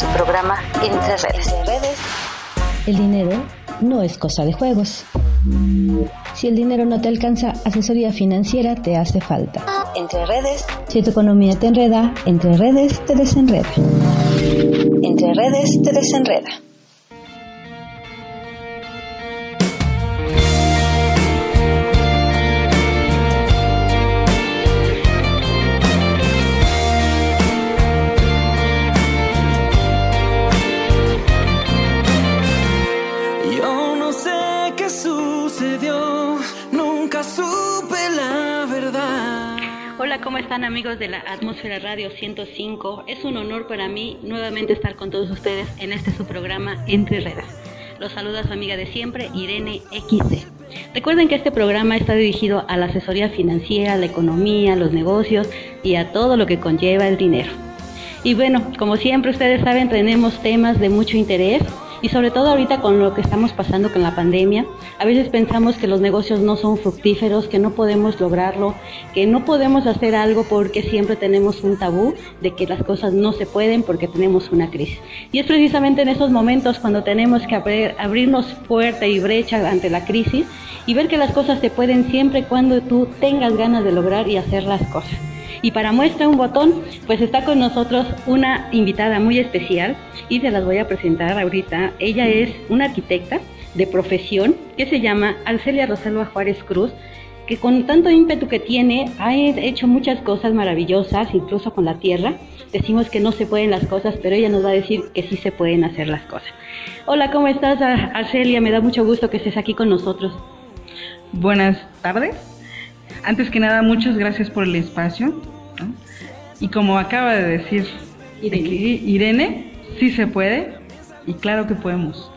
tu programa Entre Redes. El dinero no es cosa de juegos. Si el dinero no te alcanza, asesoría financiera te hace falta. Entre Redes. Si tu economía te enreda, entre redes te desenreda. Entre Redes te desenreda. Amigos de la Atmósfera Radio 105? Es un honor para mí nuevamente estar con todos ustedes en este su programa Entre Redes. Los saluda su amiga de siempre, Irene XD. Recuerden que este programa está dirigido a la asesoría financiera, la economía, los negocios y a todo lo que conlleva el dinero. Y bueno, como siempre ustedes saben, tenemos temas de mucho interés y sobre todo ahorita con lo que estamos pasando con la pandemia, a veces pensamos que los negocios no son fructíferos, que no podemos lograrlo, que no podemos hacer algo porque siempre tenemos un tabú de que las cosas no se pueden porque tenemos una crisis. Y es precisamente en esos momentos cuando tenemos que abrir- abrirnos puerta y brecha ante la crisis y ver que las cosas se pueden siempre cuando tú tengas ganas de lograr y hacer las cosas. Y para muestra un botón, pues está con nosotros una invitada muy especial y se las voy a presentar ahorita. Ella es una arquitecta de profesión que se llama Arcelia Rosalba Juárez Cruz, que con tanto ímpetu que tiene ha hecho muchas cosas maravillosas, incluso con la tierra. Decimos que no se pueden las cosas, pero ella nos va a decir que sí se pueden hacer las cosas. Hola, ¿cómo estás, Ar- Arcelia? Me da mucho gusto que estés aquí con nosotros. Buenas tardes. Antes que nada, muchas gracias por el espacio. ¿No? Y como acaba de decir Irene. aquí Irene, sí se puede y claro que podemos.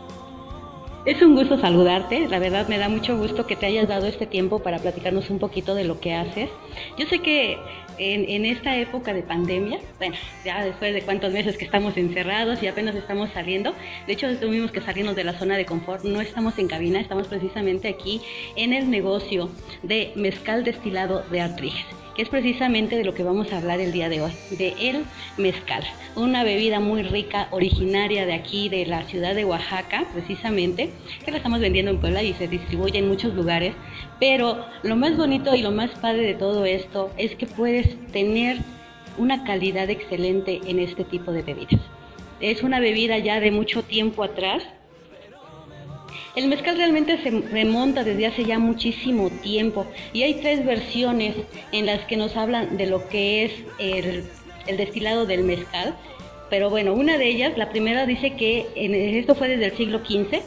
Es un gusto saludarte, la verdad me da mucho gusto que te hayas dado este tiempo para platicarnos un poquito de lo que haces. Yo sé que en, en esta época de pandemia, bueno, ya después de cuántos meses que estamos encerrados y apenas estamos saliendo, de hecho tuvimos que salirnos de la zona de confort, no estamos en cabina, estamos precisamente aquí en el negocio de mezcal destilado de Artriges que es precisamente de lo que vamos a hablar el día de hoy, de el mezcal, una bebida muy rica, originaria de aquí, de la ciudad de Oaxaca, precisamente, que la estamos vendiendo en Puebla y se distribuye en muchos lugares, pero lo más bonito y lo más padre de todo esto es que puedes tener una calidad excelente en este tipo de bebidas. Es una bebida ya de mucho tiempo atrás, el mezcal realmente se remonta desde hace ya muchísimo tiempo y hay tres versiones en las que nos hablan de lo que es el, destilado del mezcal. Pero bueno, una de ellas, la primera dice que en- esto fue desde el siglo XV,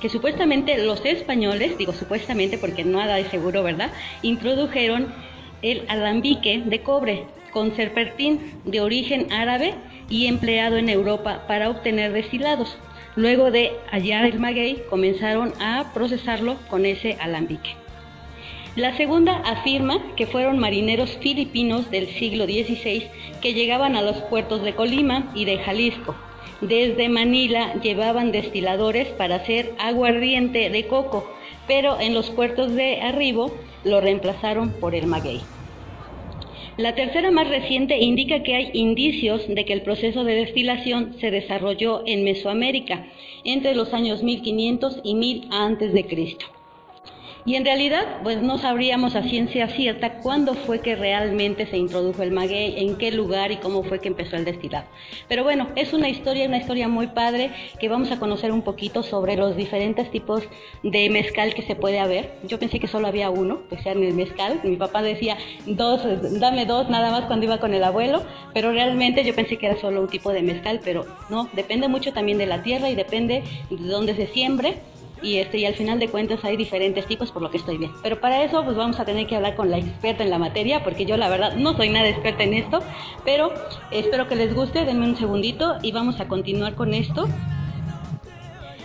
que supuestamente los españoles, digo supuestamente porque nada es seguro, ¿verdad? Introdujeron el alambique de cobre con serpentín de origen árabe y empleado en Europa para obtener destilados. Luego de hallar el maguey, comenzaron a procesarlo con ese alambique. La segunda afirma que fueron marineros filipinos del siglo XVI que llegaban a los puertos de Colima y de Jalisco. Desde Manila llevaban destiladores para hacer aguardiente de coco, pero en los puertos de arribo lo reemplazaron por el maguey. La tercera más reciente indica que hay indicios de que el proceso de destilación se desarrolló en Mesoamérica entre los años 1500 y 1000 antes de Cristo. Y en realidad, pues no sabríamos a ciencia cierta cuándo fue que realmente se introdujo el maguey, en qué lugar y cómo fue que empezó el destilado. Pero bueno, es una historia, una historia muy padre que vamos a conocer un poquito sobre los diferentes tipos de mezcal que se puede haber. Yo pensé que solo había uno, que sea el mezcal. Mi papá decía dos, dame dos nada más cuando iba con el abuelo, pero realmente yo pensé que era solo un tipo de mezcal, pero no, depende mucho también de la tierra y depende de dónde se siembre y este y al final de cuentas hay diferentes tipos por lo que estoy bien. Pero para eso pues vamos a tener que hablar con la experta en la materia porque yo la verdad no soy nada experta en esto, pero espero que les guste, denme un segundito y vamos a continuar con esto.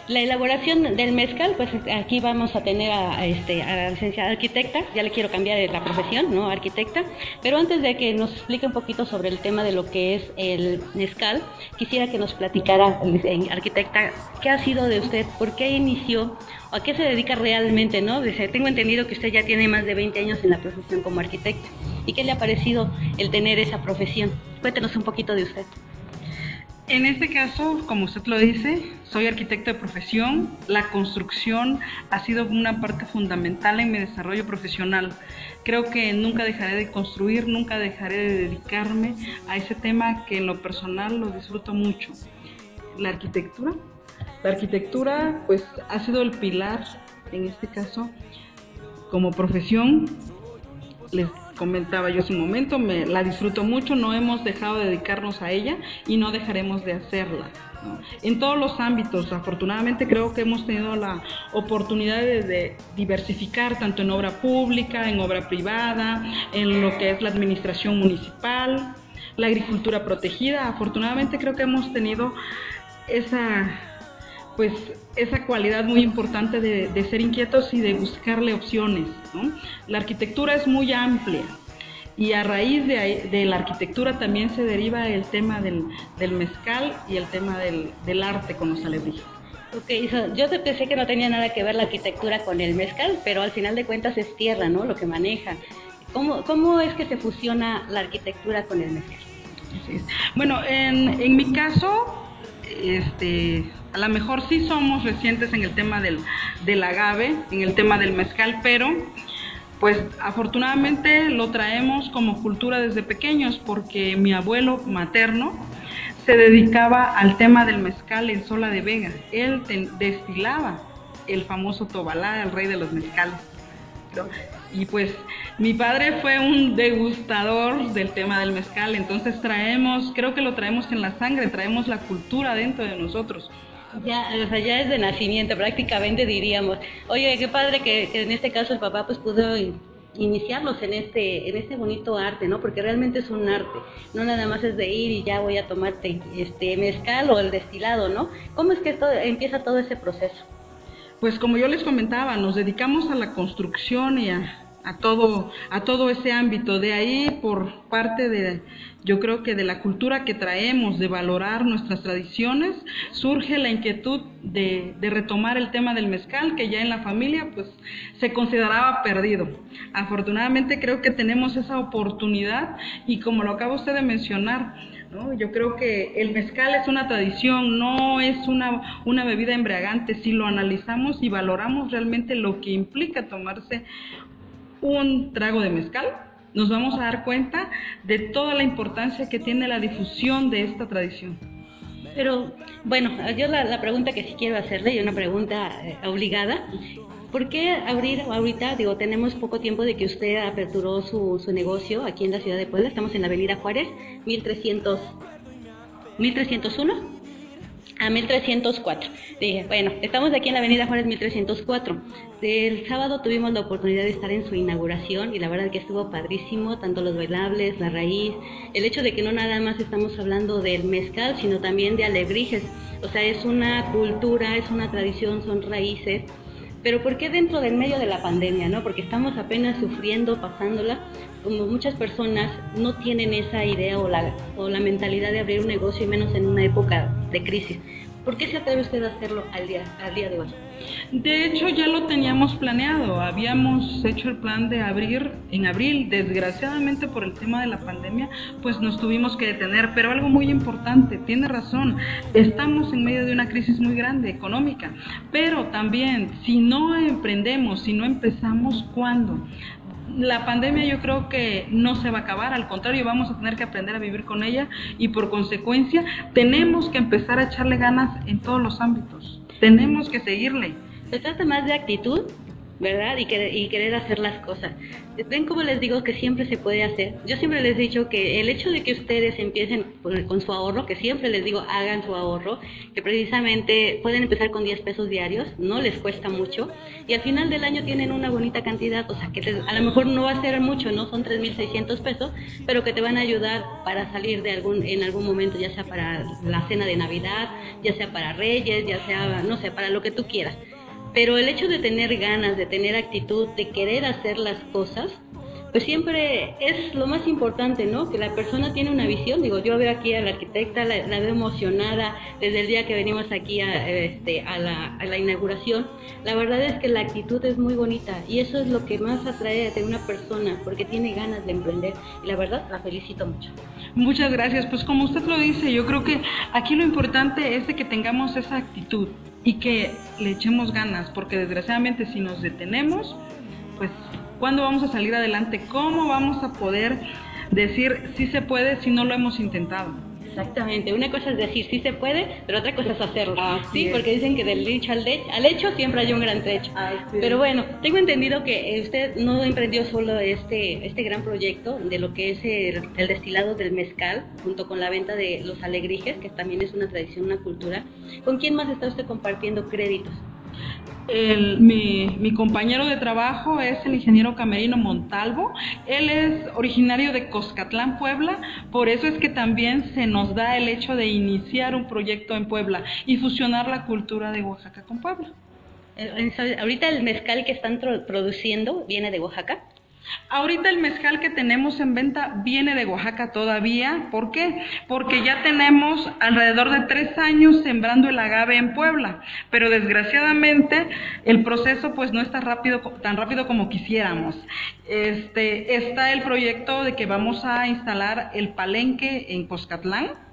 La elaboración del mezcal, pues aquí vamos a tener a, a este, a la licenciada arquitecta, ya le quiero cambiar la profesión, ¿no? Arquitecta, pero antes de que nos explique un poquito sobre el tema de lo que es el mezcal, quisiera que nos platicara, eh, arquitecta, ¿qué ha sido de usted? ¿Por qué inició? ¿O a qué se dedica realmente, no? Dice, tengo entendido que usted ya tiene más de 20 años en la profesión como arquitecta. ¿Y qué le ha parecido el tener esa profesión? Cuéntenos un poquito de usted. En este caso, como usted lo dice, soy arquitecto de profesión. La construcción ha sido una parte fundamental en mi desarrollo profesional. Creo que nunca dejaré de construir, nunca dejaré de dedicarme a ese tema que en lo personal lo disfruto mucho. La arquitectura. La arquitectura pues ha sido el pilar, en este caso, como profesión. Les comentaba yo hace un momento, me la disfruto mucho, no hemos dejado de dedicarnos a ella y no dejaremos de hacerla. En todos los ámbitos, afortunadamente creo que hemos tenido la oportunidad de, diversificar tanto en obra pública, en obra privada, en lo que es la administración municipal, la agricultura protegida. Afortunadamente creo que hemos tenido esa pues esa cualidad muy importante de, ser inquietos y de buscarle opciones. La arquitectura es muy amplia y a raíz de, la arquitectura también se deriva el tema del, mezcal y el tema del, arte con los alebrijes. Ok, yo pensé que no tenía nada que ver la arquitectura con el mezcal, pero al final de cuentas es tierra, ¿no? Lo que maneja. ¿Cómo, cómo es que se fusiona la arquitectura con el mezcal? Bueno, en, en mi caso, este, a lo mejor sí somos recientes en el tema del, del agave, en el tema del mezcal, pero pues afortunadamente lo traemos como cultura desde pequeños porque mi abuelo materno se dedicaba al tema del mezcal en Sola de Vega. Él destilaba el famoso Tobalá, el rey de los mezcales. Y pues mi padre fue un degustador del tema del mezcal, entonces traemos, creo que lo traemos en la sangre, traemos la cultura dentro de nosotros. Ya, o sea, ya es de nacimiento, prácticamente diríamos. Oye, qué padre que, en este caso el papá pues pudo iniciarlos en este, en este bonito arte, ¿no? Porque realmente es un arte, no nada más es de ir y ya voy a tomarte este mezcal o el destilado, ¿no? ¿Cómo es que esto, empieza todo ese proceso? Pues como yo les comentaba, nos dedicamos a la construcción y a, a todo, a todo ese ámbito. De ahí, por parte de, yo creo que de la cultura que traemos, de valorar nuestras tradiciones, surge la inquietud de, retomar el tema del mezcal, que ya en la familia pues se consideraba perdido. Afortunadamente creo que tenemos esa oportunidad y como lo acaba usted de mencionar, ¿No? Yo creo que el mezcal es una tradición, no es una, una bebida embriagante. Si lo analizamos y valoramos realmente lo que implica tomarse un trago de mezcal, nos vamos a dar cuenta de toda la importancia que tiene la difusión de esta tradición. Pero bueno, yo la, pregunta que sí quiero hacerle, y una pregunta eh, obligada, ¿por qué abrir ahorita? Digo, tenemos poco tiempo de que usted aperturó su, su negocio aquí en la ciudad de Puebla, estamos en la Avenida Juárez, 1300, 1301 a 1304. Dije, bueno, estamos aquí en la Avenida Juárez 1304. El sábado tuvimos la oportunidad de estar en su inauguración y la verdad que estuvo padrísimo, tanto los bailables, la raíz, el hecho de que no nada más estamos hablando del mezcal, sino también de alebrijes. O sea, es una cultura, es una tradición, son raíces. Pero ¿por qué dentro del medio de la pandemia, no? Porque estamos apenas sufriendo, pasándola, como muchas personas no tienen esa idea o la, o la mentalidad de abrir un negocio y menos en una época de crisis. ¿Por qué se atreve usted a hacerlo al día, al día de hoy? De hecho, ya lo teníamos planeado. Habíamos hecho el plan de abrir en abril. Desgraciadamente, por el tema de la pandemia, pues nos tuvimos que detener. Pero algo muy importante, tiene razón, estamos en medio de una crisis muy grande económica. Pero también, si no emprendemos, si no empezamos, ¿cuándo? la pandemia yo creo que no se va a acabar, al contrario, vamos a tener que aprender a vivir con ella y por consecuencia tenemos que empezar a echarle ganas en todos los ámbitos. Tenemos que seguirle. Se trata más de actitud ¿verdad? Y, y querer hacer las cosas. Ven como les digo que siempre se puede hacer. Yo siempre les he dicho que el hecho de que ustedes empiecen con, su ahorro, que siempre les digo hagan su ahorro, que precisamente pueden empezar con 10 pesos diarios, no les cuesta mucho, y al final del año tienen una bonita cantidad, o sea que a lo mejor no va a ser mucho, no son 3.600 pesos, pero que te van a ayudar para salir de algún, en algún momento, ya sea para la cena de Navidad, ya sea para Reyes, ya sea, no sé, para lo que tú quieras pero el hecho de tener ganas, de tener actitud, de querer hacer las cosas, pues siempre es lo más importante, ¿no? Que la persona tiene una visión. Digo, yo veo aquí a la arquitecta, la, veo emocionada desde el día que venimos aquí a, este, a, la, a, la, inauguración. La verdad es que la actitud es muy bonita y eso es lo que más atrae de una persona, porque tiene ganas de emprender. Y la verdad, la felicito mucho. Muchas gracias. Pues como usted lo dice, yo creo que aquí lo importante es de que tengamos esa actitud y que le echemos ganas, porque desgraciadamente si nos detenemos, pues ¿cuándo vamos a salir adelante? ¿Cómo vamos a poder decir si se puede si no lo hemos intentado? Exactamente, una cosa es decir sí se puede, pero otra cosa es hacerlo. sí, porque dicen que del dicho al, al, hecho siempre hay un gran trecho. Pero bueno, tengo entendido que usted no emprendió solo este, este gran proyecto de lo que es el, el, destilado del mezcal, junto con la venta de los alegrijes, que también es una tradición, una cultura. ¿Con quién más está usted compartiendo créditos? Mi, compañero de trabajo es el ingeniero Camerino Montalvo. Él es originario de Coscatlán, Puebla. Por eso es que también se nos da el hecho de iniciar un proyecto en Puebla y fusionar la cultura de Oaxaca con Puebla. Eh, ahorita el mezcal que están produciendo viene de Oaxaca. Ahorita el mezcal que tenemos en venta viene de Oaxaca todavía. ¿Por qué? Porque ya tenemos alrededor de tres años sembrando el agave en Puebla, pero desgraciadamente el proceso pues no está rápido, tan rápido como quisiéramos. Este, está el proyecto de que vamos a instalar el palenque en Coscatlán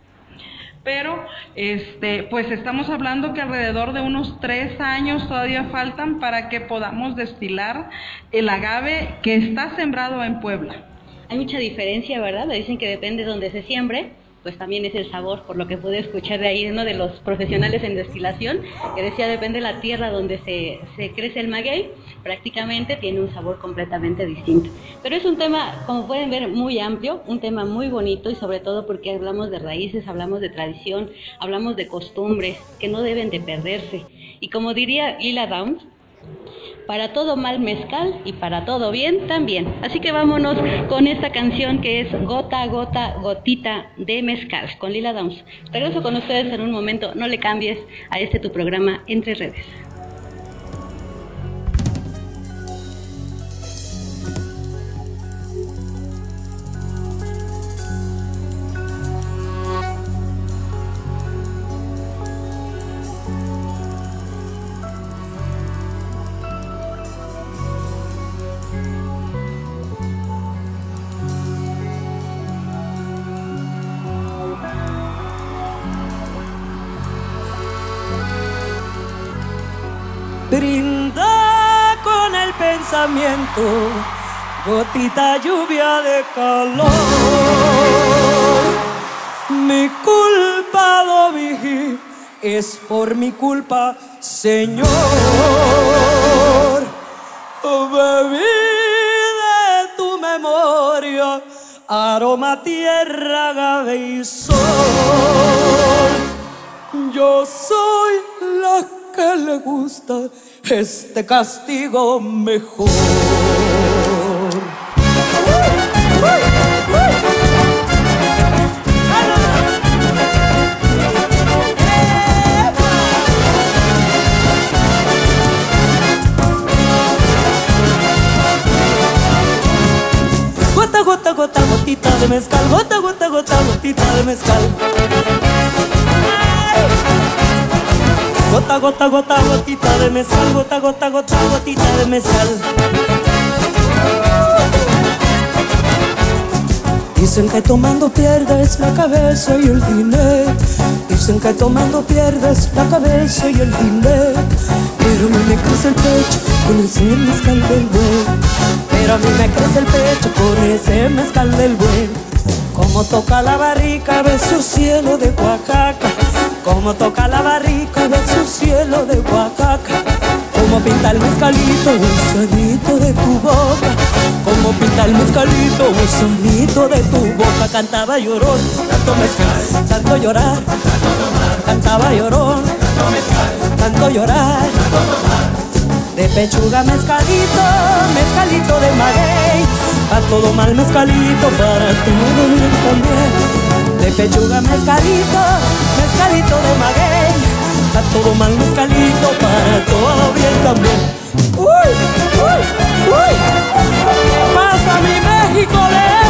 pero este, pues estamos hablando que alrededor de unos tres años todavía faltan para que podamos destilar el agave que está sembrado en Puebla. Hay mucha diferencia, ¿verdad? Me dicen que depende de donde se siembre, pues también es el sabor, por lo que pude escuchar de ahí uno de los profesionales en destilación, que decía depende de la tierra donde se, se crece el maguey, prácticamente tiene un sabor completamente distinto. Pero es un tema, como pueden ver, muy amplio, un tema muy bonito y sobre todo porque hablamos de raíces, hablamos de tradición, hablamos de costumbres que no deben de perderse. Y como diría Lila Downs, para todo mal mezcal y para todo bien también. Así que vámonos con esta canción que es Gota, Gota, Gotita de Mezcal con Lila Downs. Regreso con ustedes en un momento, no le cambies a este tu programa Entre Redes. Pensamiento, gotita lluvia de calor. Mi culpa, lo es por mi culpa, Señor. Bebí de tu memoria, aroma, tierra, agave y sol. Yo soy la que le gusta este castigo mejor. Gota, gota, gota, gotita de mezcal, gota, gota, gota, gotita de mezcal. Gota, gota, gota, gotita de mezcal, gota, gota, gota, gotita de mezcal. Dicen que tomando pierdes la cabeza y el dinero. Dicen que tomando pierdes la cabeza y el dinero. Pero a mí me crece el pecho con ese mezcal del buen. Pero a mí me crece el pecho con ese mezcal del buen. Como toca la barrica, de su cielo de Oaxaca como toca la barrica de su cielo de Oaxaca. Como pinta el mezcalito, el sonido de tu boca. Como pinta el mezcalito, el sonido de tu boca. Cantaba llorón, tanto mezcal, tanto llorar. Cantaba llorón, tanto mezcal, tanto llorar. De pechuga mezcalito, mezcalito de maguey. A todo mal mezcalito, para bien también. De pechuga mezcalito, mezcalito de maguey. A todo mal mezcalito, para todo bien también. Uy, uy, uy. Pasa mi de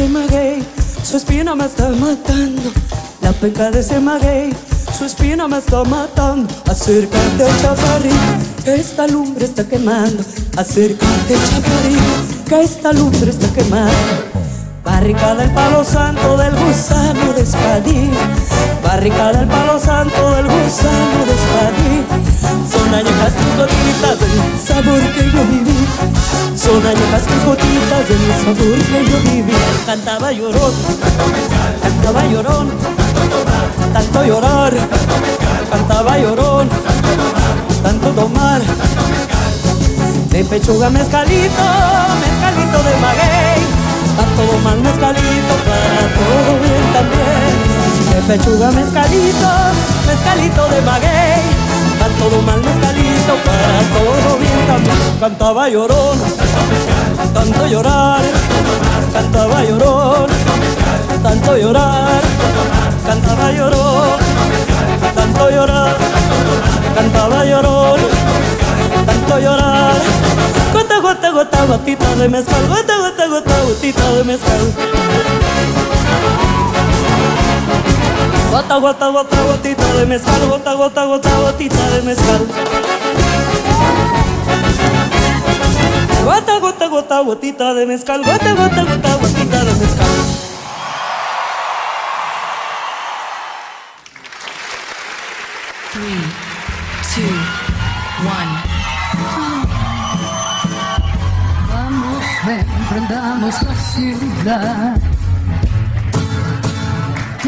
ese maguey, su espina me está matando. La penca de ese maguey, su espina me está matando. Acércate, chaparrito, que esta lumbre está quemando. Acércate, chaparrito, que esta lumbre está quemando. Barricada el palo santo del gusano de espadín. Barricada el palo santo del gusano de espadín. Son añejas tus gotitas del sabor que yo viví. Son añejas tus gotitas del sabor que yo viví. Cantaba llorón, cantaba llorón, tanto llorar. Cantaba llorón, tanto tomar. De pechuga mezcalito, mezcalito de maguey a todo mal mezcalito, para todo bien también. De pechuga mezcalito, mezcalito de maguey, todo mal mezcalito, para todo bien también. Cantaba llorón, tanto llorar, cantaba llorón, tanto llorar, cantaba llorón, tanto llorar, cantaba llorón, tanto llorar. Gota, gota, gota, gotita de mezcal, gota, gota, gota, gotita de mezcal. Gota, gota, gota, gotita de mezcal, gota, gota, gota, gotita de mezcal. Gota, gota, gota, gotita de mezcal, gota, gota, gota, gotita de mezcal. Three, two, one. Vamos, emprendamos la ciudad.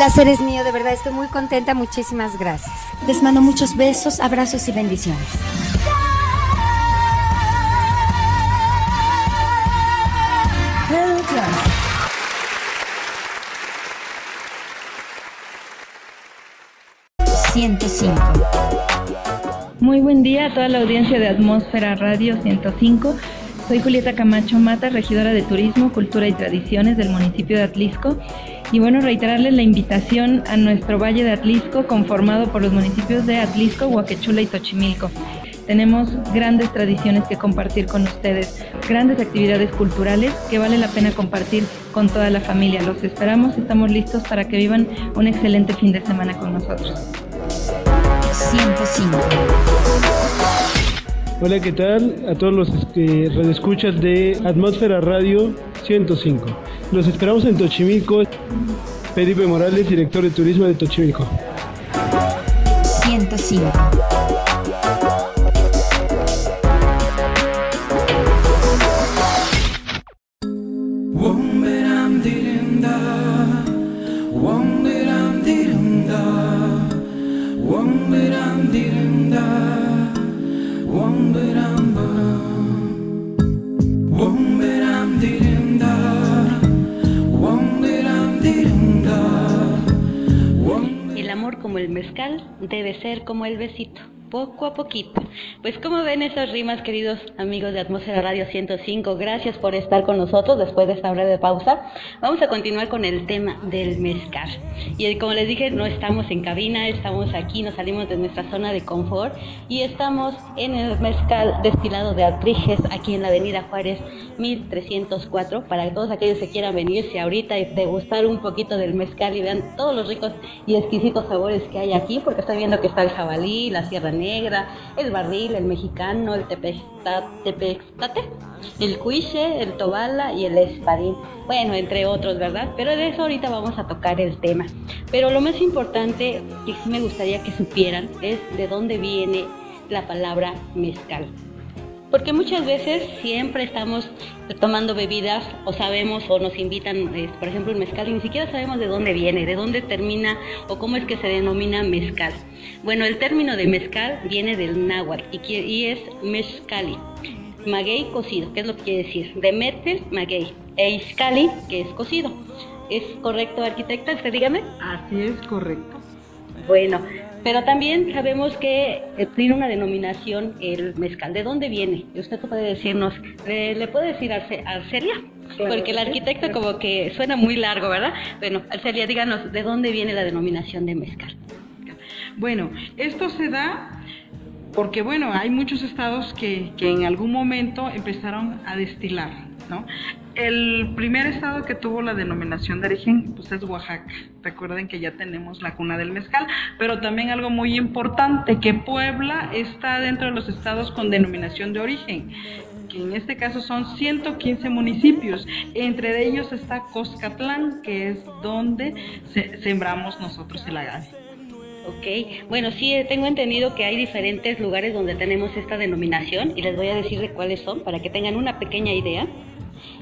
Placer es mío, de verdad, estoy muy contenta, muchísimas gracias. Les mando muchos besos, abrazos y bendiciones. El jazz. Muy buen día a toda la audiencia de Atmósfera Radio 105. Soy Julieta Camacho Mata, regidora de Turismo, Cultura y Tradiciones del municipio de Atlisco. Y bueno, reiterarles la invitación a nuestro Valle de Atlisco, conformado por los municipios de Atlisco, Huaquechula y Tochimilco. Tenemos grandes tradiciones que compartir con ustedes, grandes actividades culturales que vale la pena compartir con toda la familia. Los esperamos, estamos listos para que vivan un excelente fin de semana con nosotros. 105. Hola, ¿qué tal? A todos los este, radioescuchas de Atmósfera Radio 105. Los esperamos en Tochimilco. Felipe Morales, director de turismo de Tochimilco. 105. El amor como el mezcal debe ser como el besito, poco a poquito. Pues como ven esas rimas, queridos amigos de Atmósfera Radio 105, gracias por estar con nosotros después de esta breve pausa. Vamos a continuar con el tema del mezcal. Y como les dije, no estamos en cabina, estamos aquí, nos salimos de nuestra zona de confort y estamos en el mezcal destilado de Atriges, aquí en la avenida Juárez 1304, para todos aquellos que quieran venirse ahorita y degustar un poquito del mezcal y vean todos los ricos y exquisitos sabores que hay aquí, porque estoy viendo que está el jabalí, la sierra negra, el barril, el mexicano, el tepextate, el cuiche, el tobala y el espadín. Bueno, entre otros, ¿verdad? Pero de eso ahorita vamos a tocar el tema. Pero lo más importante que sí me gustaría que supieran es de dónde viene la palabra mezcal. Porque muchas veces siempre estamos tomando bebidas o sabemos o nos invitan, eh, por ejemplo, un mezcal y ni siquiera sabemos de dónde viene, de dónde termina o cómo es que se denomina mezcal. Bueno, el término de mezcal viene del náhuatl y, y es mezcali. Maguey cocido, ¿qué es lo que quiere decir? De metel, maguey. e Izcalli, que es cocido. ¿Es correcto, arquitecta? Usted dígame. Así es, correcto. Bueno, pero también sabemos que eh, tiene una denominación el mezcal. ¿De dónde viene? Usted puede decirnos, ¿le, le puede decir Arce- Arcelia? Claro Porque el sí. arquitecto como que suena muy largo, ¿verdad? Bueno, Arcelia, díganos, ¿de dónde viene la denominación de mezcal? Bueno, esto se da porque, bueno, hay muchos estados que, que en algún momento empezaron a destilar, ¿no? El primer estado que tuvo la denominación de origen, pues es Oaxaca. Recuerden que ya tenemos la cuna del mezcal, pero también algo muy importante, que Puebla está dentro de los estados con denominación de origen que en este caso son 115 municipios. Entre ellos está Coscatlán, que es donde se- sembramos nosotros el agave. Ok, bueno, sí, eh, tengo entendido que hay diferentes lugares donde tenemos esta denominación y les voy a decir de cuáles son para que tengan una pequeña idea.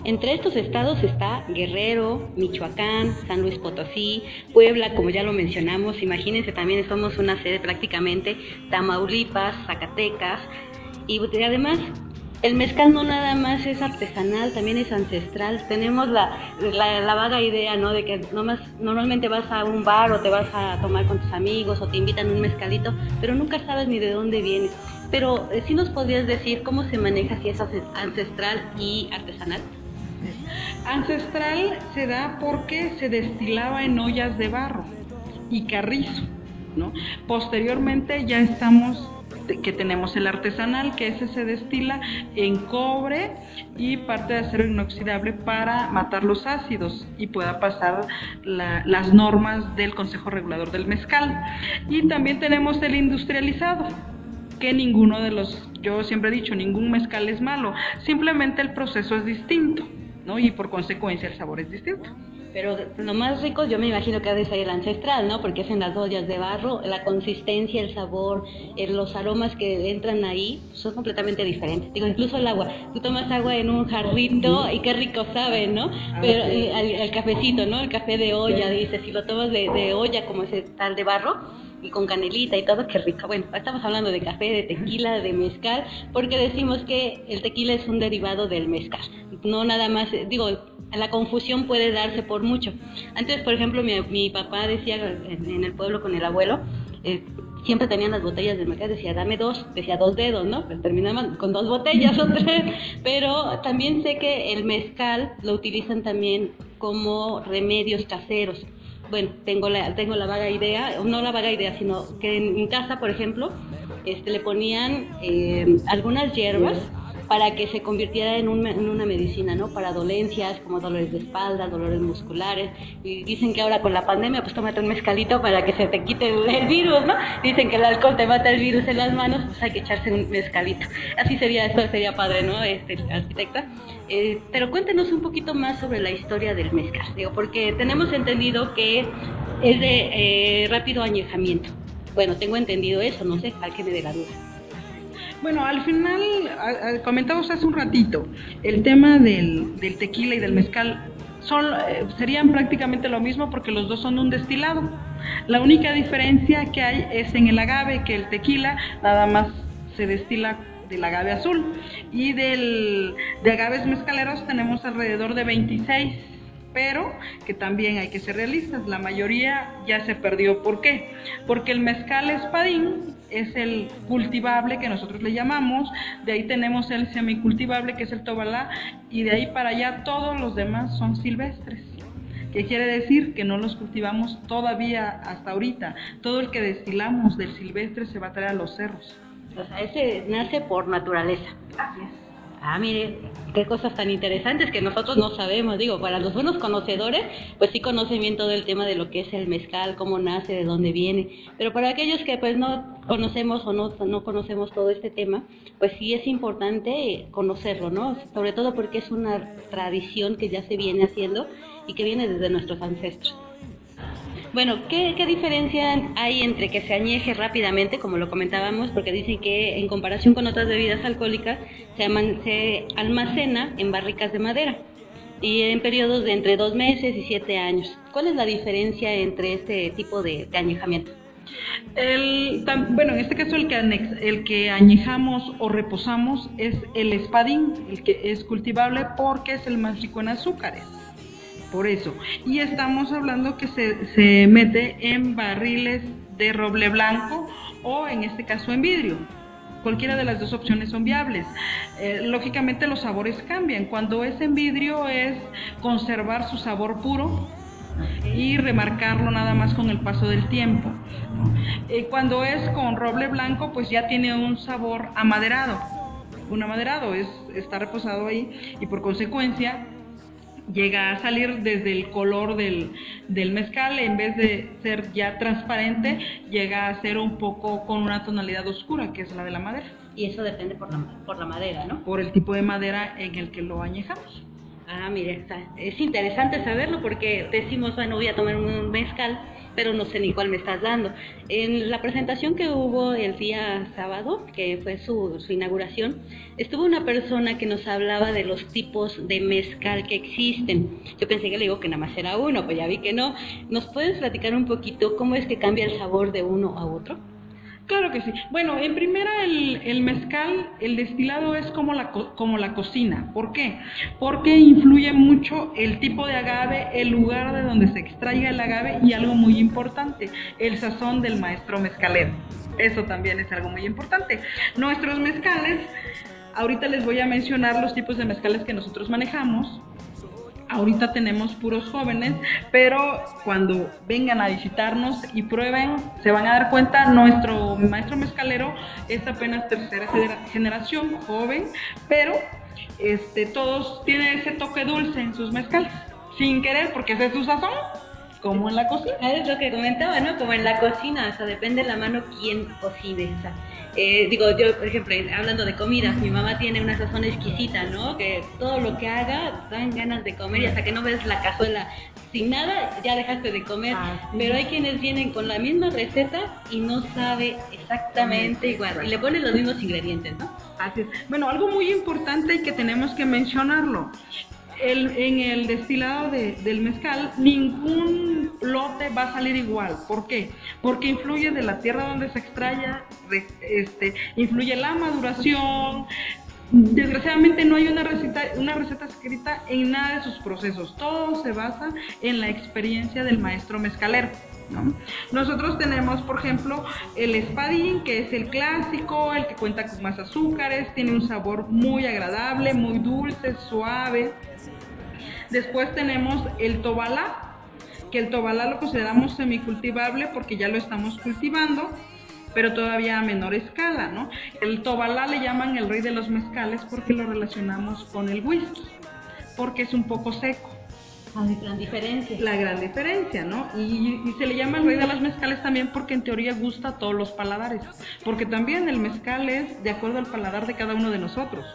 Entre estos estados está Guerrero, Michoacán, San Luis Potosí, Puebla, como ya lo mencionamos, imagínense también somos una sede prácticamente, Tamaulipas, Zacatecas, y además el mezcal no nada más es artesanal, también es ancestral. Tenemos la, la, vaga idea, ¿no? De que normalmente vas a un bar o te vas a tomar con tus amigos o te invitan un mezcalito, pero nunca sabes ni de dónde viene. Pero si nos podrías decir cómo se maneja si es ancestral y artesanal. Ancestral se da porque se destilaba en ollas de barro y carrizo, ¿no? Posteriormente ya estamos que tenemos el artesanal, que ese se destila en cobre y parte de acero inoxidable para matar los ácidos y pueda pasar la- las normas del Consejo Regulador del Mezcal. Y también tenemos el industrializado, que ninguno de los, yo siempre he dicho, ningún mezcal es malo, simplemente el proceso es distinto, ¿no? Y por consecuencia el sabor es distinto. Pero lo más rico yo me imagino que ha de ser el ancestral, ¿no? Porque es en las ollas de barro, la consistencia, el sabor, eh, los aromas que entran ahí son completamente diferentes. Digo, incluso el agua. Tú tomas agua en un jarrito y qué rico sabe, ¿no? Pero eh, el, el cafecito, ¿no? El café de olla, dice, si lo tomas de, de olla como ese tal de barro y con canelita y todo, qué rico. Bueno, estamos hablando de café, de tequila, de mezcal, porque decimos que el tequila es un derivado del mezcal. No nada más, digo, la confusión puede darse por mucho. Antes, por ejemplo, mi, mi papá decía en, en el pueblo con el abuelo, eh, siempre tenían las botellas del mercado, decía, dame dos, decía dos dedos, ¿no? Pero terminaban con dos botellas o tres. Pero también sé que el mezcal lo utilizan también como remedios caseros. Bueno, tengo la, tengo la vaga idea, no la vaga idea, sino que en mi casa, por ejemplo, este, le ponían eh, algunas hierbas para que se convirtiera en, un- en una medicina, ¿no? Para dolencias como dolores de espalda, dolores musculares. Y dicen que ahora con la pandemia, pues tómate un mezcalito para que se te quite el, virus, ¿no? Dicen que el alcohol te mata el virus en las manos, pues hay que echarse un mezcalito. Así sería, eso sería padre, ¿no? Este, arquitecta. Eh, pero cuéntenos un poquito más sobre la historia del mezcal, digo, porque tenemos entendido que es de eh, rápido añejamiento. Bueno, tengo entendido eso, no sé, sáqueme de la duda. Bueno, al final, a- a- comentamos hace un ratito, el tema del, del tequila y del mezcal son, eh, serían prácticamente lo mismo porque los dos son un destilado. La única diferencia que hay es en el agave, que el tequila nada más se destila del agave azul y del, de agaves mezcaleros tenemos alrededor de 26 pero que también hay que ser realistas, la mayoría ya se perdió. ¿Por qué? Porque el mezcal espadín es el cultivable que nosotros le llamamos, de ahí tenemos el semicultivable que es el tobalá y de ahí para allá todos los demás son silvestres. ¿Qué quiere decir? Que no los cultivamos todavía hasta ahorita. Todo el que destilamos del silvestre se va a traer a los cerros. O sea, ese nace por naturaleza. Así es. Ah, mire, qué cosas tan interesantes que nosotros no sabemos. Digo, para los buenos conocedores, pues sí conocen bien todo el tema de lo que es el mezcal, cómo nace, de dónde viene. Pero para aquellos que pues no conocemos o no, no conocemos todo este tema, pues sí es importante conocerlo, ¿no? Sobre todo porque es una tradición que ya se viene haciendo y que viene desde nuestros ancestros. Bueno, ¿qué, diferencia hay entre que se añeje rápidamente, como lo comentábamos, porque dicen que en comparación con otras bebidas alcohólicas se, aman- se almacena en barricas de madera y en periodos de entre dos meses y siete años? ¿Cuál es la diferencia entre este tipo de, de añejamiento? El, bueno, en este caso el que, anex- el que añejamos o reposamos es el espadín, el que es cultivable porque es el más rico en azúcares. Por eso. Y estamos hablando que se, se mete en barriles de roble blanco o en este caso en vidrio. Cualquiera de las dos opciones son viables. Eh, lógicamente los sabores cambian. Cuando es en vidrio es conservar su sabor puro y remarcarlo nada más con el paso del tiempo. Eh, cuando es con roble blanco, pues ya tiene un sabor amaderado. Un amaderado es, está reposado ahí y por consecuencia llega a salir desde el color del, del mezcal, en vez de ser ya transparente, llega a ser un poco con una tonalidad oscura, que es la de la madera. Y eso depende por la, por la madera, ¿no? Por el tipo de madera en el que lo añejamos. Ah, mire, está- es interesante saberlo porque decimos, bueno, voy a tomar un mezcal, pero no sé ni cuál me estás dando. En la presentación que hubo el día sábado, que fue su, su inauguración, estuvo una persona que nos hablaba de los tipos de mezcal que existen. Yo pensé que le digo que nada más era uno, pues ya vi que no. ¿Nos puedes platicar un poquito cómo es que cambia el sabor de uno a otro? Claro que sí. Bueno, en primera el, el mezcal, el destilado es como la, co- como la cocina. ¿Por qué? Porque influye mucho el tipo de agave, el lugar de donde se extraiga el agave y algo muy importante, el sazón del maestro mezcalero. Eso también es algo muy importante. Nuestros mezcales, ahorita les voy a mencionar los tipos de mezcales que nosotros manejamos. Ahorita tenemos puros jóvenes, pero cuando vengan a visitarnos y prueben, se van a dar cuenta, nuestro maestro mezcalero es apenas tercera genera- generación, joven, pero este, todos tienen ese toque dulce en sus mezcales, sin querer, porque ese es su sazón, como en la cocina. Ah, Es lo que comentaba, ¿no? Como en la cocina, o sea, depende de la mano quién cocine. O sea, eh, digo, yo, por ejemplo, hablando de comida, mi mamá tiene una sazón exquisita, ¿no? Que todo lo que haga dan ganas de comer y hasta que no ves la cazuela sin nada, ya dejaste de comer. Ah, Pero hay quienes vienen con la misma receta y no sabe exactamente igual. Y le ponen los mismos ingredientes, ¿no? Así es. Bueno, algo muy importante que tenemos que mencionarlo. En el destilado de- del mezcal, ningún lote va a salir igual. ¿Por qué? Porque influye de la tierra donde se extrae, re- este, influye la maduración. Desgraciadamente no hay una receta, una receta escrita en nada de sus procesos. Todo se basa en la experiencia del maestro mezcalero. ¿no? Nosotros tenemos, por ejemplo, el espadín, que es el clásico, el que cuenta con más azúcares, tiene un sabor muy agradable, muy dulce, suave. Después tenemos el tobalá, que el tobalá lo consideramos semicultivable porque ya lo estamos cultivando, pero todavía a menor escala, ¿no? El tobalá le llaman el rey de los mezcales porque lo relacionamos con el whisky, porque es un poco seco. La gran diferencia. La gran diferencia, ¿no? Y, y se le llama el rey de los mezcales también porque en teoría gusta a todos los paladares. Porque también el mezcal es de acuerdo al paladar de cada uno de nosotros,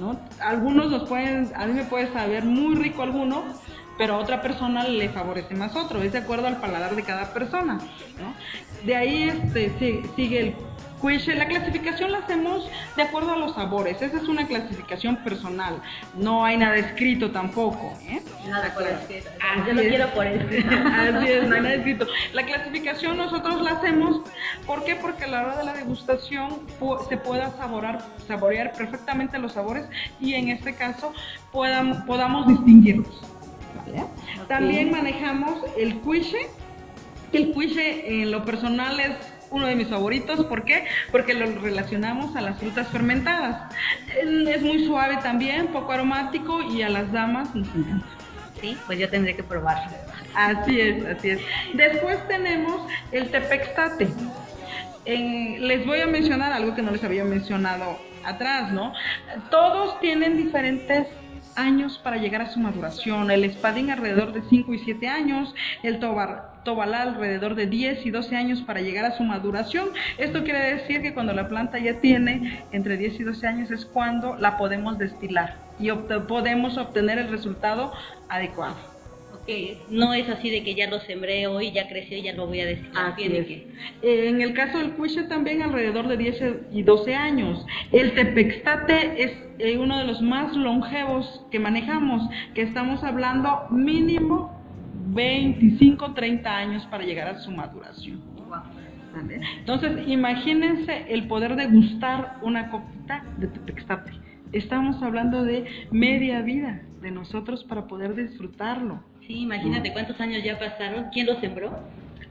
¿no? Algunos nos pueden, a mí me puede saber muy rico alguno, pero a otra persona le favorece más otro. Es de acuerdo al paladar de cada persona, ¿no? De ahí este, si- sigue el cuiche. La clasificación la hacemos de acuerdo a los sabores. Esa es una clasificación personal. No hay nada escrito tampoco, ¿eh? Nada por escrito. Así Yo lo es. quiero por escrito. Así es, no hay nada escrito. La clasificación nosotros la hacemos, ¿por qué? Porque a la hora de la degustación se pueda saborar, saborear perfectamente los sabores y en este caso podam- podamos distinguirlos. ¿vale? También manejamos el cuiche, el cuiche en lo personal es uno de mis favoritos, ¿por qué? Porque lo relacionamos a las frutas fermentadas. Es muy suave también, poco aromático y a las damas nos encanta. Sí, pues yo tendré que probarlo. Así es, así es. Después tenemos el tepextate. En- les voy a mencionar algo que no les había mencionado atrás, ¿no? Todos tienen diferentes años para llegar a su maduración. El espadín alrededor de 5 y 7 años, el tobar, tobalá alrededor de 10 y 12 años para llegar a su maduración. Esto quiere decir que cuando la planta ya tiene entre 10 y 12 años es cuando la podemos destilar y obte- podemos obtener el resultado adecuado. Ok, no es así de que ya lo sembré hoy, ya creció y ya lo voy a destilar. Así es. que- Eh, En el caso del cuiche también alrededor de 10 y 12 años. El tepextate es eh, uno de los más longevos que manejamos, que estamos hablando mínimo 25, 30 años para llegar a su maduración. Entonces, imagínense el poder de gustar una copita de tepextate. Estamos hablando de media vida de nosotros para poder disfrutarlo. Sí, imagínate cuántos años ya pasaron, quién lo sembró.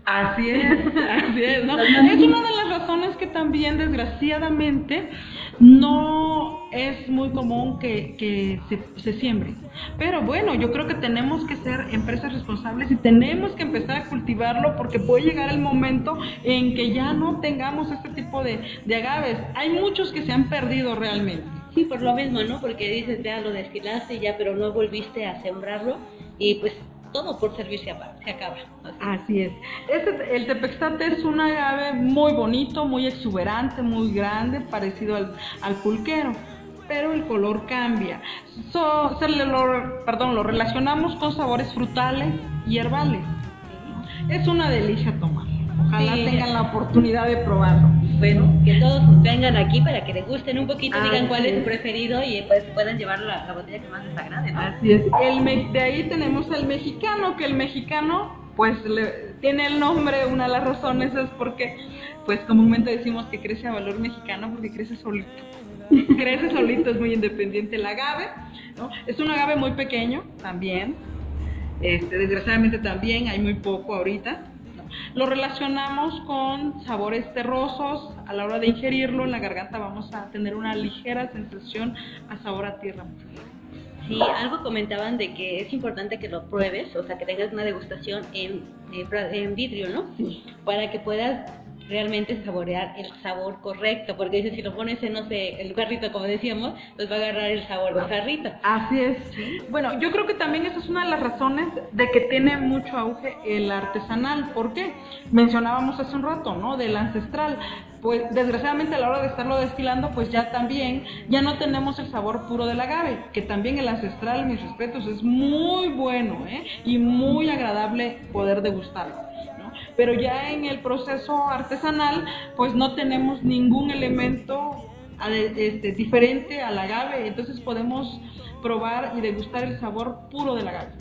Así es, así es, ¿no? Es una de las razones que también, desgraciadamente, no es muy común que, que se, se siembre. Pero bueno, yo creo que tenemos que ser empresas responsables y tenemos que empezar a cultivarlo porque puede llegar el momento en que ya no tengamos este tipo de, de agaves. Hay muchos que se han perdido realmente. Sí, por lo mismo, ¿no? Porque dices, ya lo destilaste y ya, pero no volviste a sembrarlo y pues todo por servirse aparte, se acaba. Así es. Este, el tepextate es un agave muy bonito, muy exuberante, muy grande, parecido al, al pulquero, pero el color cambia. So, se le lo, perdón, lo relacionamos con sabores frutales y herbales. Es una delicia tomar. Ojalá Sí. tengan la oportunidad de probarlo. Bueno, que todos vengan aquí para que degusten un poquito, digan cuál es es. su preferido y pues puedan llevar la, la botella que más les agrade, ¿no? Así es. El de ahí tenemos al mexicano, que el mexicano, pues le- tiene el nombre, una de las razones es porque, pues comúnmente decimos que crece a valor mexicano porque crece solito. crece solito, es muy independiente el agave, ¿no? Es un agave muy pequeño también, este, desgraciadamente también hay muy poco ahorita. Lo relacionamos con sabores terrosos, a la hora de ingerirlo en la garganta vamos a tener una ligera sensación a sabor a tierra. Sí, algo comentaban de que es importante que lo pruebes, o sea, que tengas una degustación en, en fra- en vidrio, ¿no? Para que puedas realmente saborear el sabor correcto, porque dice, si lo pones en, no sé, el jarrito, como decíamos, pues va a agarrar el sabor del jarrito. Así es. Bueno, yo creo que también esa es una de las razones de que tiene mucho auge el artesanal. ¿Por qué? Mencionábamos hace un rato, ¿no? Del ancestral. Pues desgraciadamente a la hora de estarlo destilando, pues ya también, ya no tenemos el sabor puro del agave, que también el ancestral, mis respetos, es muy bueno, ¿eh? Y muy agradable poder degustarlo. Pero ya en el proceso artesanal, pues no tenemos ningún elemento este, diferente al agave, entonces podemos probar y degustar el sabor puro del agave.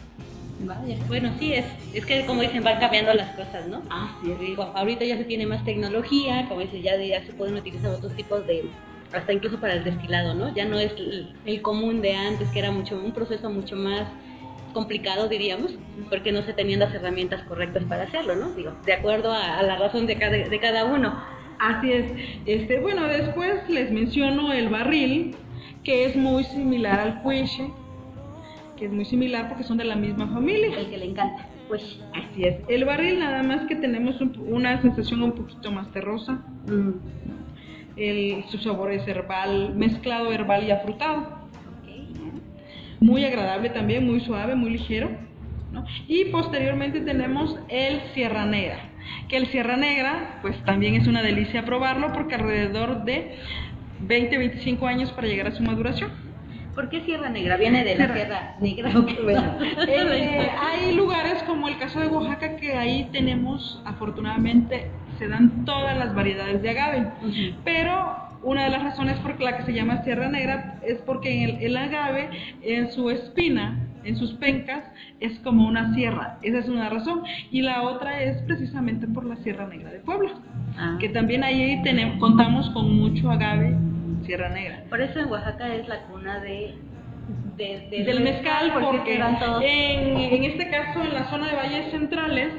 Vaya, bueno, sí, es, es que como dicen, van cambiando las cosas, ¿no? Así es. Digo, ahorita ya se tiene más tecnología, como dices, ya, ya se pueden utilizar otros tipos de, hasta incluso para el destilado, ¿no? Ya no es el, el común de antes, que era mucho un proceso mucho más complicado, diríamos, porque no se tenían las herramientas correctas para hacerlo, ¿no? Digo, de acuerdo a, a la razón de cada, de cada uno. Así es. Este, bueno, después les menciono el barril, que es muy similar al cuiche, que es muy similar porque son de la misma familia. El que le encanta, pues. Así es. El barril nada más que tenemos un- una sensación un poquito más terrosa. El, su sabor es herbal, mezclado herbal y afrutado. Muy agradable también, muy suave, muy ligero. ¿no? Y posteriormente tenemos el Sierra Negra, que el Sierra Negra pues también es una delicia probarlo porque alrededor de 20-25 años para llegar a su maduración. ¿Por qué Sierra Negra? ¿Viene de la Sierra- Negra? ¿o qué? Eh, hay lugares como el caso de Oaxaca que ahí tenemos, afortunadamente, se dan todas las variedades de agave, pero una de las razones por la que se llama Sierra Negra es porque el, el agave, en su espina, en sus pencas, es como una sierra. Esa es una razón. Y la otra es precisamente por la Sierra Negra de Puebla, Ah. que también ahí tenemos, contamos con mucho agave Sierra Negra. Por eso en Oaxaca es la cuna de, de- de- del mezcal porque todos en, en este caso en la zona de valles centrales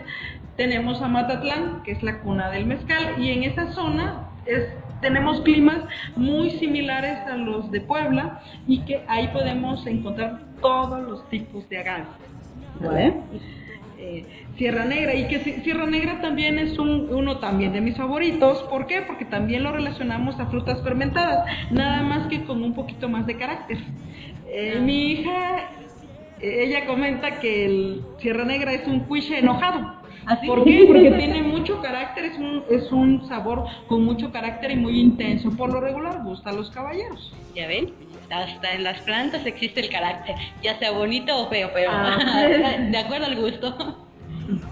tenemos a Matatlán que es la cuna del mezcal y en esa zona es, tenemos climas muy similares a los de Puebla y que ahí podemos encontrar todos los tipos de agave ¿vale? Eh, Sierra Negra y que si- Sierra Negra también es un, uno también de mis favoritos ¿por qué? porque también lo relacionamos a frutas fermentadas nada más que con un poquito más de carácter eh, mi hija, ella comenta que el Sierra Negra es un cuiche enojado. ¿Por qué? Porque tiene mucho carácter, es un, es un sabor con mucho carácter y muy intenso. Por lo regular gusta a los caballeros. ¿Ya ven? Hasta en las plantas existe el carácter, ya sea bonito o feo, pero Ah, sí. de acuerdo al gusto.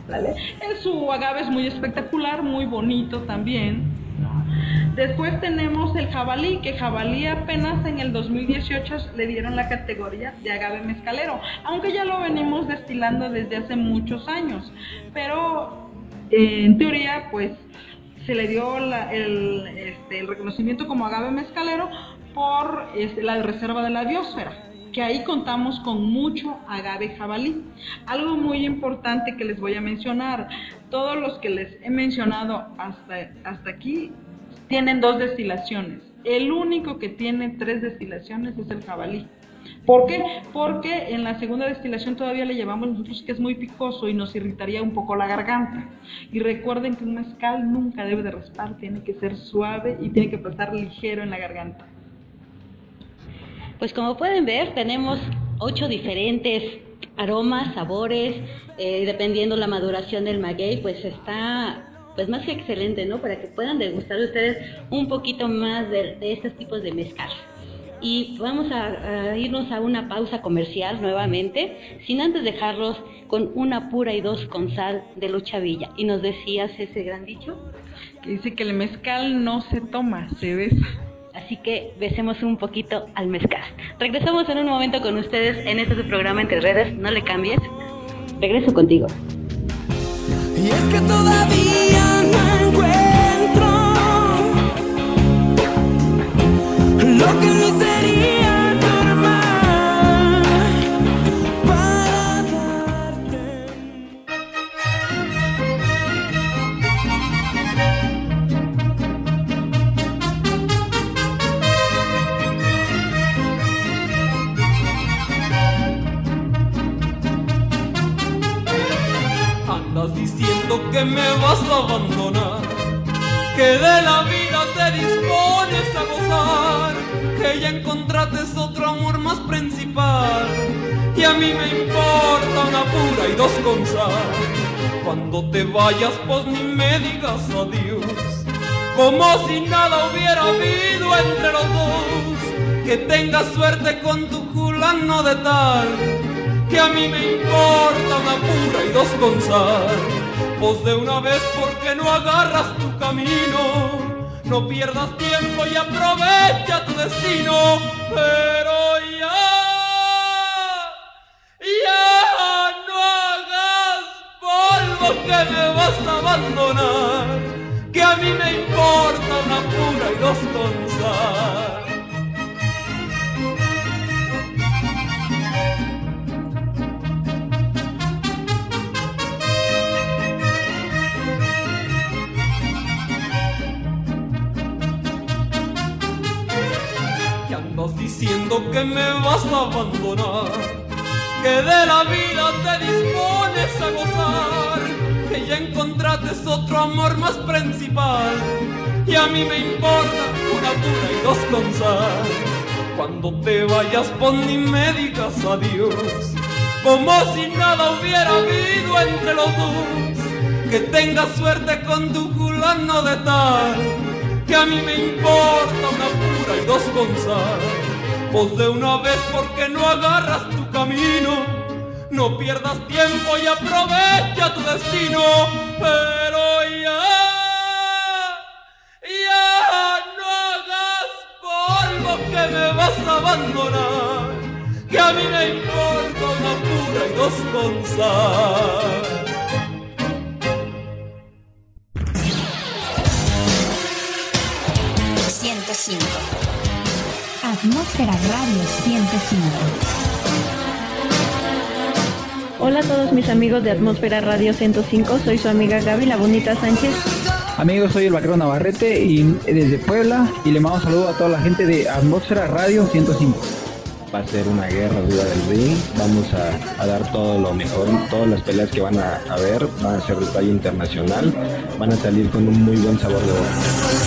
Eh, Su agave es muy espectacular, muy bonito también. Después tenemos el jabalí, que jabalí apenas en el 2018 le dieron la categoría de agave mezcalero, aunque ya lo venimos destilando desde hace muchos años. Pero eh, en teoría, pues se le dio la- el, este, el reconocimiento como agave mezcalero por este, la reserva de la biosfera que ahí contamos con mucho agave jabalí. Algo muy importante que les voy a mencionar, todos los que les he mencionado hasta, hasta aquí tienen dos destilaciones. El único que tiene tres destilaciones es el jabalí. ¿Por qué? Porque en la segunda destilación todavía le llevamos nosotros que es muy picoso y nos irritaría un poco la garganta. Y recuerden que un mezcal nunca debe de raspar, tiene que ser suave y tiene que pasar ligero en la garganta. Pues como pueden ver, tenemos ocho diferentes aromas, sabores, eh, dependiendo la maduración del maguey, pues está pues más que excelente, ¿no? Para que puedan degustar ustedes un poquito más de, estos tipos de mezcal. Y vamos a, a irnos a una pausa comercial nuevamente, sin antes dejarlos con una pura y dos con sal de Lucha Villa. Y nos decías ese gran dicho. Que dice que el mezcal no se toma, se besa. Así que besemos un poquito al mezcal. Regresamos en un momento con ustedes en este su programa Entre Redes. No le cambies. Regreso contigo. Y es que todavía que de la vida te dispones a gozar, que ya encontraste otro amor más principal, y a mí me importa una pura y dos con. Cuando te vayas, pues ni me digas adiós, como si nada hubiera habido entre los dos, que tengas suerte con tu fulano de tal que a mí me importa una pura y dos con. Pues de una vez porque no agarras tu camino, no pierdas tiempo y aprovecha tu destino, pero ya, ya no hagas polvo que me vas a abandonar, que a mí me importa una pura y dos diciendo que me vas a abandonar, que de la vida te dispones a gozar, que ya encontraste otro amor más principal, y a mí me importa una pura y dos con. Cuando te vayas, pon ni me digas adiós, como si nada hubiera habido entre los dos, que tengas suerte con tu fulano de tal que a mí me importa una pura y dos con. Pues de una vez porque no agarras tu camino, no pierdas tiempo y aprovecha tu destino, pero ya, ya no hagas polvo que me vas a abandonar, que a mí me importa una pura y dos con Radio 105. Hola a todos mis amigos de Atmósfera Radio 105, soy su amiga Gaby La Bonita Sánchez. Amigos, soy el vaquero Navarrete y desde Puebla y le mando saludo a toda la gente de Atmósfera Radio 105. Va a ser una guerra arriba del ring, vamos a, a dar todo lo mejor, todas las peleas que van a haber van a ser de talla internacional, van a salir con un muy buen sabor de boca.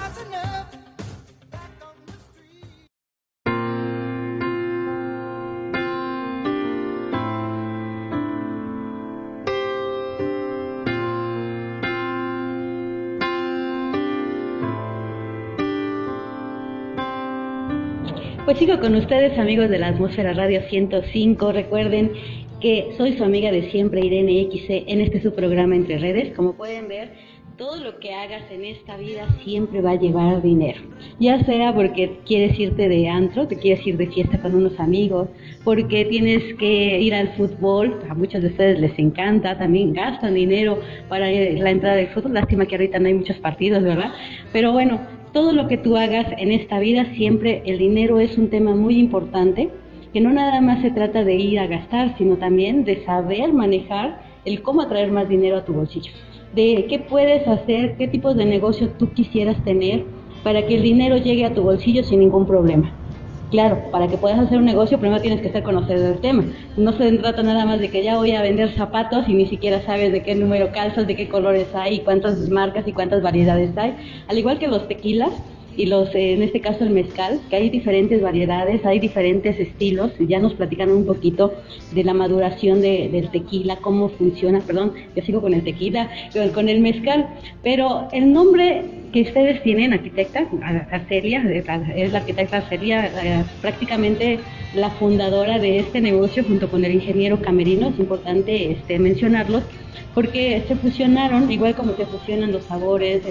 Pues sigo con ustedes, amigos de la Atmósfera Radio 105. Recuerden que soy su amiga de siempre, Irene XC, en este su programa Entre Redes. Como pueden ver, todo lo que hagas en esta vida siempre va a llevar dinero. Ya sea porque quieres irte de antro, te quieres ir de fiesta con unos amigos, porque tienes que ir al fútbol, a muchos de ustedes les encanta, también gastan dinero para la entrada del fútbol. Lástima que ahorita no hay muchos partidos, ¿verdad? Pero bueno, todo lo que tú hagas en esta vida, siempre el dinero es un tema muy importante, que no nada más se trata de ir a gastar, sino también de saber manejar el cómo atraer más dinero a tu bolsillo, de qué puedes hacer, qué tipos de negocio tú quisieras tener para que el dinero llegue a tu bolsillo sin ningún problema. Claro, para que puedas hacer un negocio primero tienes que ser conocedor del tema. No se trata nada más de que ya voy a vender zapatos y ni siquiera sabes de qué número calzas, de qué colores hay, cuántas marcas y cuántas variedades hay. Al igual que los tequilas, y los, eh, en este caso el mezcal, que hay diferentes variedades, hay diferentes estilos, ya nos platicaron un poquito de la maduración de, del tequila, cómo funciona, perdón, yo sigo con el tequila, con el mezcal, pero el nombre que ustedes tienen, arquitecta, Arcelia, es la arquitecta Arcelia, eh, prácticamente la fundadora de este negocio junto con el ingeniero Camerino, es importante este, mencionarlos, porque se fusionaron, igual como se fusionan los sabores,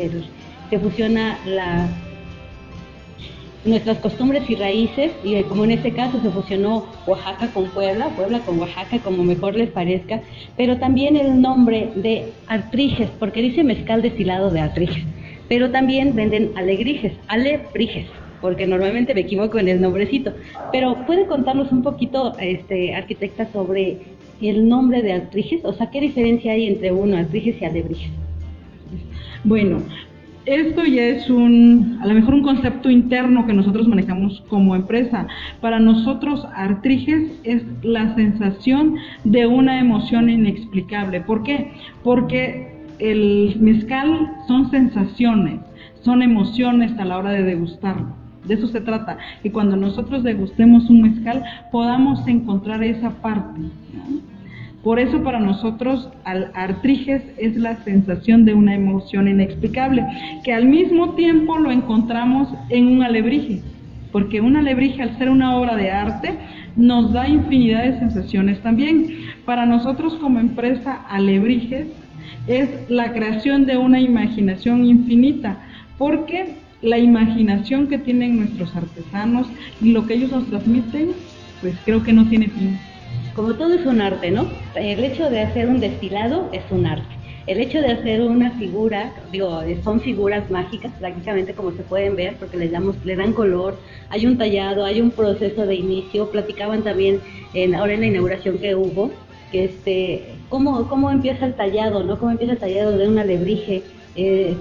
se fusiona nuestras costumbres y raíces, y eh, como en este caso se fusionó Oaxaca con Puebla, Puebla con Oaxaca, como mejor les parezca, pero también el nombre de Artriges, porque dice mezcal destilado de Artriges, pero también venden alegrijes, alebrijes, porque normalmente me equivoco en el nombrecito, pero puede contarnos un poquito, este, arquitecta, sobre el nombre de Artriges, o sea, ¿qué diferencia hay entre uno, Artriges y alebrijes? Bueno, esto ya es un, a lo mejor un concepto interno que nosotros manejamos como empresa. Para nosotros, artriges es la sensación de una emoción inexplicable. ¿Por qué? Porque el mezcal son sensaciones, son emociones a la hora de degustarlo. De eso se trata, que cuando nosotros degustemos un mezcal podamos encontrar esa parte. Por eso para nosotros al artriges es la sensación de una emoción inexplicable, que al mismo tiempo lo encontramos en un alebrije, porque un alebrije al ser una obra de arte nos da infinidad de sensaciones también. Para nosotros como empresa Alebrijes es la creación de una imaginación infinita, porque la imaginación que tienen nuestros artesanos y lo que ellos nos transmiten, pues creo que no tiene fin como todo es un arte, ¿no? El hecho de hacer un destilado es un arte. El hecho de hacer una figura, digo, son figuras mágicas prácticamente como se pueden ver porque les damos, le dan color, hay un tallado, hay un proceso de inicio, platicaban también en, ahora en la inauguración que hubo, que este, cómo, cómo empieza el tallado, ¿no? Cómo empieza el tallado de un alebrije, eh,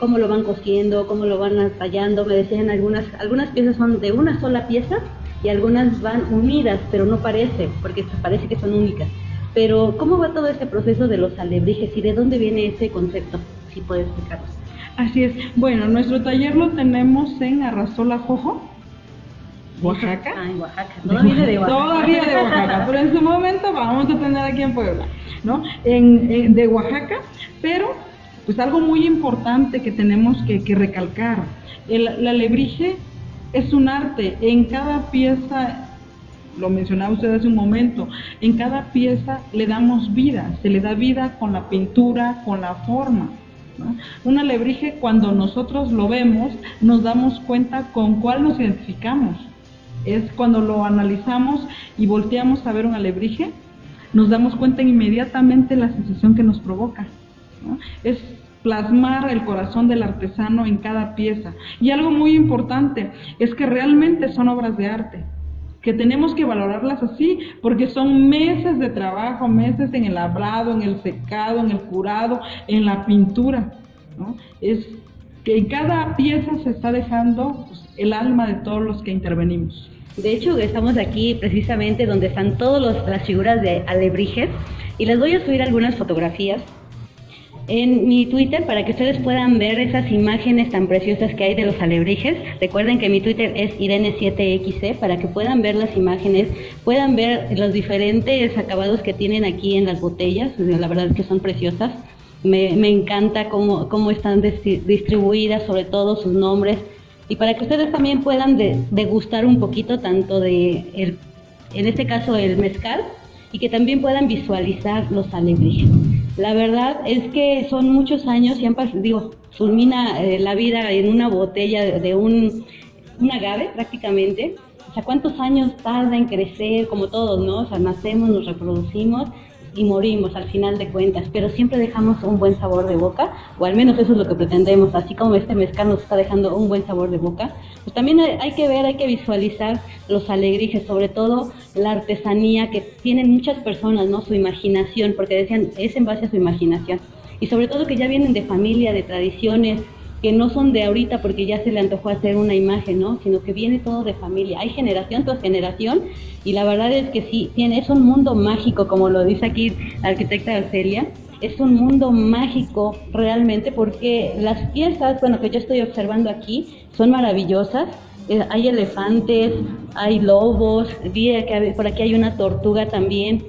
cómo lo van cosiendo, cómo lo van tallando, me decían algunas, algunas piezas son de una sola pieza y algunas van unidas, pero no parece, porque parece que son únicas. Pero, ¿cómo va todo este proceso de los alebrijes y de dónde viene ese concepto? Si puedes explicarnos. Así es. Bueno, nuestro taller lo tenemos en Arrasola Jojo, Oaxaca. Ah, en Oaxaca. Todavía de Oaxaca. Todavía de Oaxaca, pero en su momento vamos a tener aquí en Puebla, ¿no? En, de Oaxaca, pero pues algo muy importante que tenemos que, que recalcar, el, el alebrije es un arte. En cada pieza, lo mencionaba usted hace un momento, en cada pieza le damos vida, se le da vida con la pintura, con la forma. Un alebrije, cuando nosotros lo vemos, nos damos cuenta con cuál nos identificamos. Es cuando lo analizamos y volteamos a ver un alebrije, nos damos cuenta inmediatamente la sensación que nos provoca. Es plasmar el corazón del artesano en cada pieza. Y algo muy importante es que realmente son obras de arte, que tenemos que valorarlas así, porque son meses de trabajo, meses en el labrado, en el secado, en el curado, en la pintura. Es que en cada pieza se está dejando pues, el alma de todos los que intervenimos. De hecho, estamos aquí precisamente donde están todas las figuras de alebrijes y les voy a subir algunas fotografías en mi Twitter para que ustedes puedan ver esas imágenes tan preciosas que hay de los alebrijes. Recuerden que mi Twitter es Irene7XC para que puedan ver las imágenes, puedan ver los diferentes acabados que tienen aquí en las botellas. La verdad es que son preciosas. Me, encanta cómo, cómo están distribuidas, sobre todo sus nombres. y para que ustedes también puedan de- degustar un poquito tanto de, el, en este caso, el mezcal y que también puedan visualizar los alebrijes. La verdad es que son muchos años y han pas- digo, fulmina eh, la vida en una botella de, de un, un agave prácticamente. O sea, ¿cuántos años tarda en crecer como todos, no? O sea, nacemos, nos reproducimos y morimos al final de cuentas, pero siempre dejamos un buen sabor de boca, o al menos eso es lo que pretendemos, así como este mezcal nos está dejando un buen sabor de boca, pues también hay, que ver, hay que visualizar los alegrijes, sobre todo la artesanía que tienen muchas personas, ¿no? Su imaginación, porque decían, es en base a su imaginación, y sobre todo que ya vienen de familia, de tradiciones, que no son de ahorita porque ya se le antojó hacer una imagen, ¿no? Sino que viene todo de familia. Hay generación tras generación y la verdad es que sí, tiene, es un mundo mágico, como lo dice aquí la arquitecta Arcelia. Es un mundo mágico realmente porque las piezas, bueno, que yo estoy observando aquí, son maravillosas. Eh, hay elefantes, hay lobos, vi que por aquí hay una tortuga también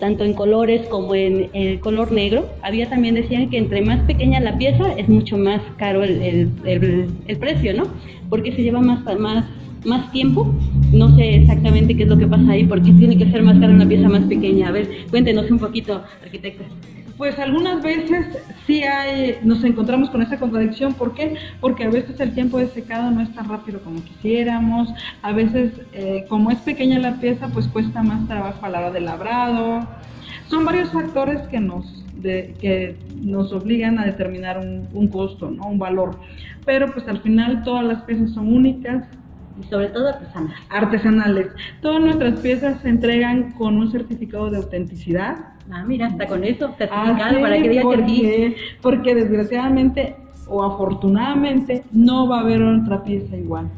tanto en colores como en el color negro. Había también decían que entre más pequeña la pieza es mucho más caro el, el- el- precio, ¿no? Porque se lleva más, más, más tiempo. No sé exactamente qué es lo que pasa ahí, porque tiene que ser más cara una pieza más pequeña. A ver, cuéntenos un poquito, arquitecta. Pues algunas veces sí hay, nos encontramos con esa contradicción. ¿Por qué? Porque a veces el tiempo de secado no es tan rápido como quisiéramos. A veces, eh, como es pequeña la pieza, pues cuesta más trabajo a la hora del labrado. Son varios factores que nos, que nos obligan a determinar un, un costo, ¿no? un valor. Pero pues al final todas las piezas son únicas. Y sobre todo artesanales. Artesanales. Todas nuestras piezas se entregan con un certificado de autenticidad. Ah, mira, hasta con eso, certificado Así, para que diga porque, porque desgraciadamente o afortunadamente no va a haber otra pieza igual.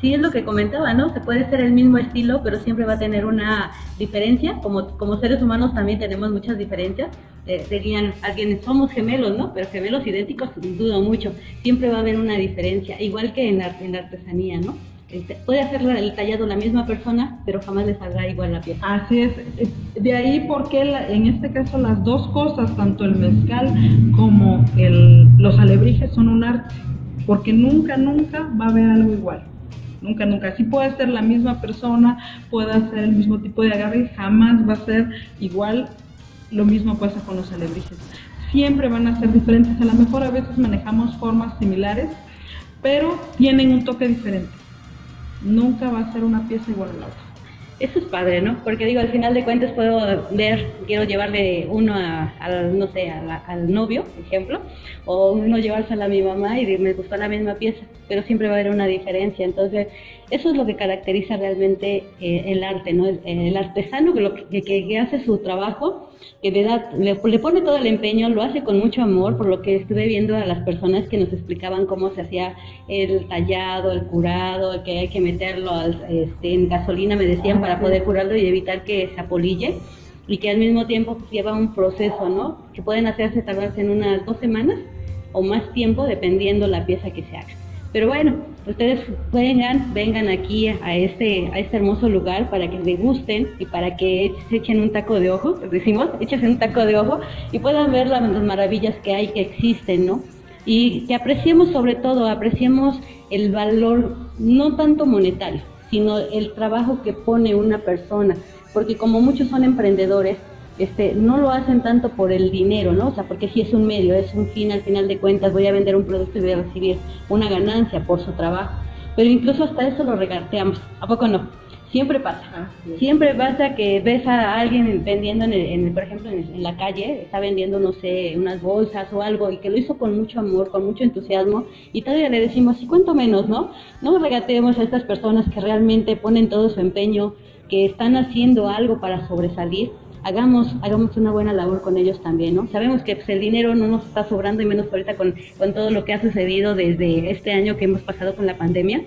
Sí, es lo que comentaba, ¿no? Se puede ser el mismo estilo, pero siempre va a tener una diferencia. Como, como seres humanos también tenemos muchas diferencias. Eh, dirían, alguien, somos gemelos, ¿no? Pero gemelos idénticos, dudo mucho. Siempre va a haber una diferencia, igual que en la, en la artesanía, ¿no? Este, puede hacer el tallado la misma persona, pero jamás le saldrá igual la pieza. Así es. Eh, De ahí porque en este caso las dos cosas, tanto el mezcal como los alebrijes son un arte, porque nunca, nunca va a haber algo igual. Nunca, nunca. Sí puede ser la misma persona, puede hacer el mismo tipo de agarre, jamás va a ser igual. Lo mismo pasa con los alebrijes. Siempre van a ser diferentes. A lo mejor a veces manejamos formas similares, pero tienen un toque diferente. Nunca va a ser una pieza igual a la otra. Eso es padre, ¿no? Porque digo, al final de cuentas puedo ver, quiero llevarle uno al, no sé, al novio, por ejemplo, o uno llevársela a mi mamá y me gustó la misma pieza, pero siempre va a haber una diferencia. Entonces, eso es lo que caracteriza realmente eh, el arte, ¿no? El, el artesano que, lo que, que- que hace su trabajo, que le, da, le, le pone todo el empeño, lo hace con mucho amor, por lo que estuve viendo a las personas que nos explicaban cómo se hacía el tallado, el curado, el que hay que meterlo al- este, en gasolina, me decían, para poder curarlo y evitar que se apolille y que al mismo tiempo pues, lleva un proceso, ¿no? Que pueden hacerse tardarse en unas dos semanas o más tiempo dependiendo la pieza que se haga. Pero bueno, ustedes vengan, vengan aquí a este, a este hermoso lugar para que degusten y para que se echen un taco de ojo, pues decimos, échense un taco de ojo y puedan ver la- las maravillas que hay, que existen, ¿no? Y que apreciemos sobre todo, apreciemos el valor no tanto monetario, sino el trabajo que pone una persona, porque como muchos son emprendedores, este, no lo hacen tanto por el dinero, ¿no? O sea, porque sí es un medio, es un fin, al final de cuentas voy a vender un producto y voy a recibir una ganancia por su trabajo. Pero incluso hasta eso lo regateamos, ¿a poco no? Siempre pasa. Siempre pasa que ves a alguien vendiendo, en el- en el- por ejemplo, en, en la calle, está vendiendo, no sé, unas bolsas o algo y que lo hizo con mucho amor, con mucho entusiasmo y todavía le decimos, ¿y cuánto menos, no? No regateemos a estas personas que realmente ponen todo su empeño, que están haciendo algo para sobresalir. Hagamos, hagamos una buena labor con ellos también, ¿no? Sabemos que pues, el dinero no nos está sobrando y menos ahorita con, con todo lo que ha sucedido desde este año que hemos pasado con la pandemia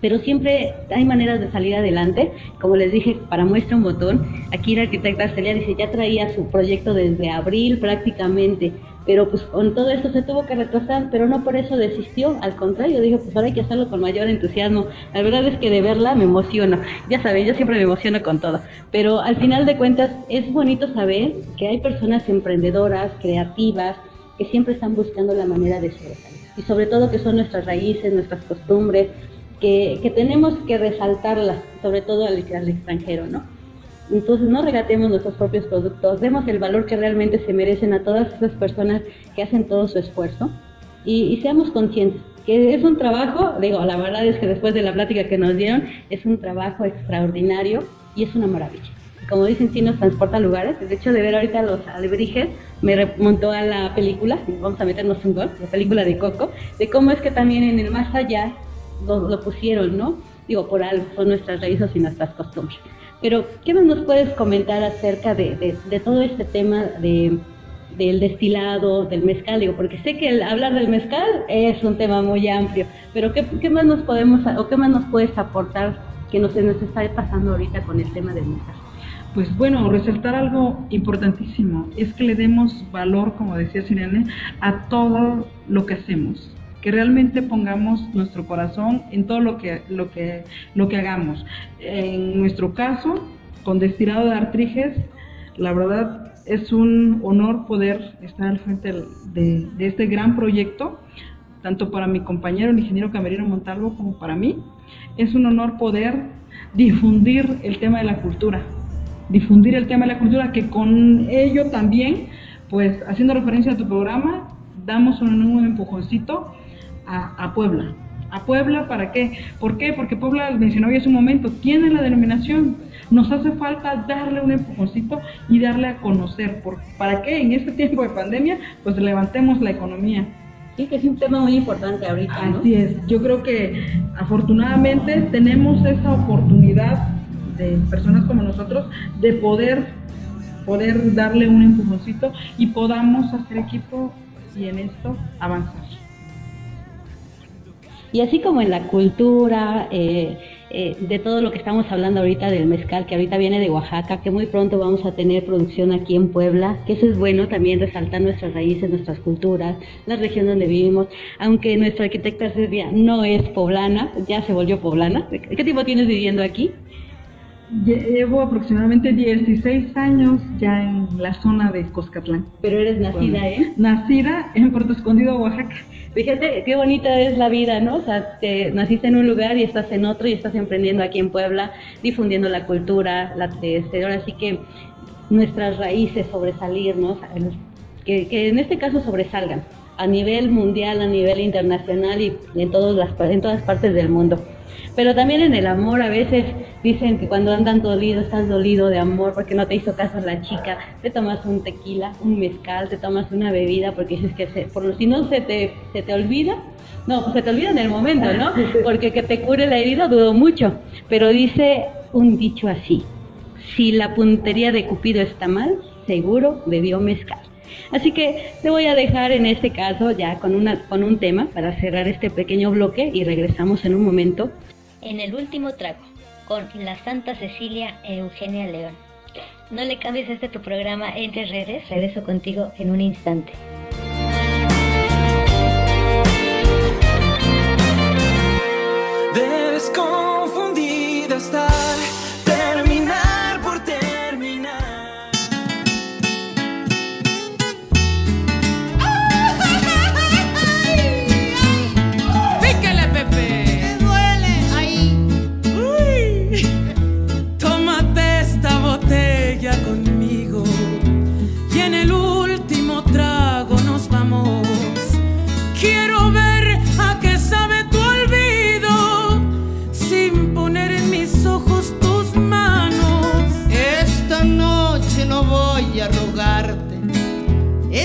pero siempre hay maneras de salir adelante. Como les dije, para muestra un botón, aquí la arquitecta Celia dice, ya traía su proyecto desde abril prácticamente, pero pues con todo esto se tuvo que retrasar, pero no por eso desistió, al contrario, dijo, pues ahora hay que hacerlo con mayor entusiasmo. La verdad es que de verla me emociono, ya saben, yo siempre me emociono con todo, pero al final de cuentas es bonito saber que hay personas emprendedoras, creativas, que siempre están buscando la manera de sobresalir. Y sobre todo que son nuestras raíces, nuestras costumbres, que, que tenemos que resaltarlas, sobre todo al, al extranjero, ¿no? Entonces no regatemos nuestros propios productos, demos el valor que realmente se merecen a todas esas personas que hacen todo su esfuerzo y, y seamos conscientes que es un trabajo, digo, la verdad es que después de la plática que nos dieron, es un trabajo extraordinario y es una maravilla. Como dicen, sí nos transporta a lugares. El hecho de ver ahorita los alebrijes me remontó a la película, vamos a meternos un gol, la película de Coco, de cómo es que también en el más allá lo, lo pusieron, ¿no? Digo, por algo, son nuestras raíces y nuestras costumbres. Pero, ¿qué más nos puedes comentar acerca de, de, todo este tema de, del destilado, del mezcal? Digo, porque sé que el hablar del mezcal es un tema muy amplio, pero ¿qué, más nos podemos, o qué más nos puedes aportar que nos, nos está pasando ahorita con el tema del mezcal? Pues bueno, resaltar algo importantísimo es que le demos valor, como decía Sirene, a todo lo que hacemos que realmente pongamos nuestro corazón en todo lo que, lo que, lo que hagamos. En nuestro caso, con Destilado de Artriges, la verdad es un honor poder estar al frente de, este gran proyecto, tanto para mi compañero, el ingeniero Camerino Montalvo, como para mí. Es un honor poder difundir el tema de la cultura, difundir el tema de la cultura, que con ello también, pues haciendo referencia a tu programa, damos un empujoncito a, a, Puebla. ¿A Puebla para qué? ¿Por qué? Porque Puebla, mencionó ya hace un momento, tiene la denominación. Nos hace falta darle un empujoncito y darle a conocer. Por, ¿Para qué? En este tiempo de pandemia, pues levantemos la economía. Sí, que es un tema muy importante ahorita. ¿no? Así es. Yo creo que afortunadamente tenemos esa oportunidad de personas como nosotros de poder, poder darle un empujoncito y podamos hacer equipo y en esto avanzar. Y así como en la cultura, eh, eh, de todo lo que estamos hablando ahorita del mezcal, que ahorita viene de Oaxaca, que muy pronto vamos a tener producción aquí en Puebla, que eso es bueno también resaltar nuestras raíces, nuestras culturas, la región donde vivimos, aunque nuestra arquitecta Silvia no es poblana, ya se volvió poblana. ¿Qué tiempo tienes viviendo aquí? Llevo aproximadamente 16 años ya en la zona de Coscatlán. Pero eres nacida, ¿eh? Nacida en Puerto Escondido, Oaxaca. Fíjate qué bonita es la vida, ¿no? O sea, te naciste en un lugar y estás en otro y estás emprendiendo aquí en Puebla, difundiendo la cultura, la tradición, así que nuestras raíces sobresalir, ¿no? Que, que en este caso sobresalgan a nivel mundial, a nivel internacional y en, todas las, en todas partes del mundo. Pero también en el amor, a veces dicen que cuando andan dolido, estás dolido de amor porque no te hizo caso la chica, te tomas un tequila, un mezcal, te tomas una bebida porque dices que se, por, si no se te, se te olvida, no, pues se te olvida en el momento, ¿no? Porque que te cure la herida dudo mucho. Pero dice un dicho así, si la puntería de Cupido está mal, seguro bebió mezcal. Así que te voy a dejar en este caso ya con, una, con un tema para cerrar este pequeño bloque y regresamos en un momento. En el último trago, con la Santa Cecilia Eugenia León. No le cambies este tu programa entre redes, regreso contigo en un instante. Desconfundida estar,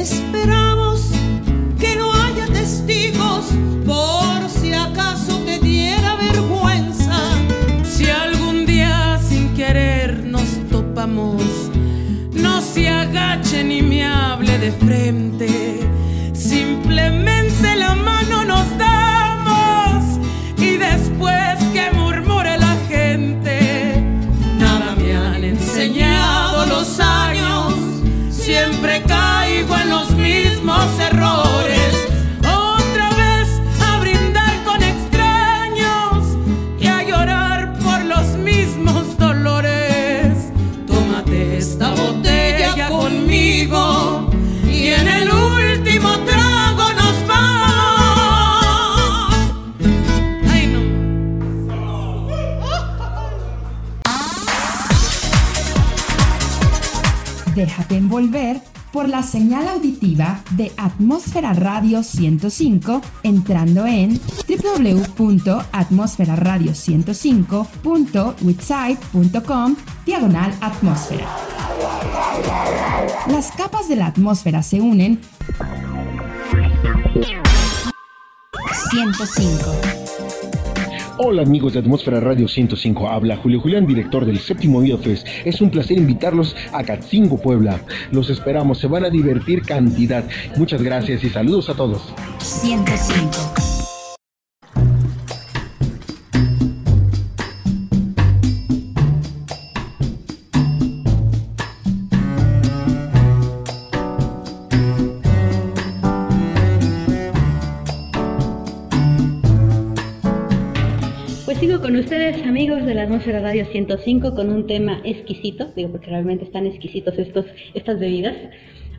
Esperamos que no haya testigos por si acaso te diera vergüenza. Si algún día sin querer nos topamos, no se agache ni me hable de frente. Simplemente Déjate envolver por la señal auditiva de Atmósfera Radio 105 entrando en www.atmosferaradio105.witsite.com diagonal atmósfera. Las capas de la atmósfera se unen 105. Hola amigos de Atmósfera Radio 105, habla Julio Julián, director del séptimo Biofest. Es un placer invitarlos a Catzingo, Puebla. Los esperamos, se van a divertir cantidad. Muchas gracias y saludos a todos. 105. La Atmósfera Radio 105, con un tema exquisito, digo porque realmente están exquisitos estos, estas bebidas,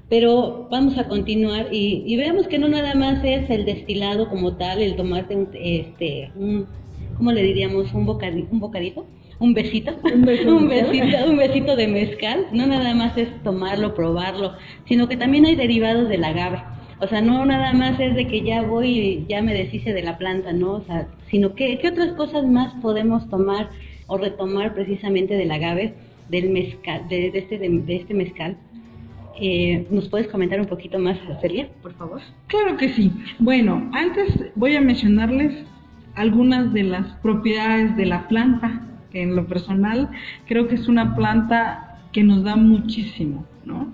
pero vamos a continuar y, y veamos que no nada más es el destilado como tal, el tomarte un, este, un ¿cómo le diríamos? Un, bocadi- un bocadito, un besito, un besito, un besito, de mezcal, no nada más es tomarlo, probarlo, sino que también hay derivados del agave. O sea, no nada más es de que ya voy y ya me deshice de la planta, ¿no? O sea, sino que qué otras cosas más podemos tomar o retomar precisamente del agave, del mezcal, de, de este, de, este mezcal. Eh, ¿Nos puedes comentar un poquito más, Celia, por favor? Claro que sí. Bueno, antes voy a mencionarles algunas de las propiedades de la planta, que en lo personal creo que es una planta que nos da muchísimo, ¿no?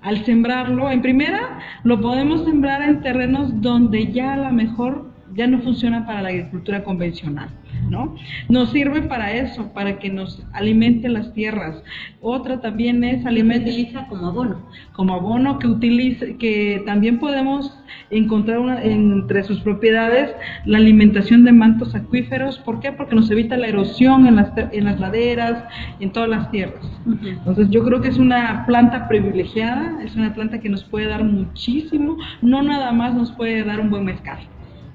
Al sembrarlo, en primera, lo podemos sembrar en terrenos donde ya a lo mejor ya no funciona para la agricultura convencional, ¿no? Nos sirve para eso, para que nos alimente las tierras. Otra también es alimento utiliza como abono. Como abono que utiliza, que también podemos encontrar una- entre sus propiedades la alimentación de mantos acuíferos. ¿Por qué? Porque nos evita la erosión en las, en las laderas, en todas las tierras. Entonces yo creo que es una planta privilegiada, es una planta que nos puede dar muchísimo, no nada más nos puede dar un buen mezcal.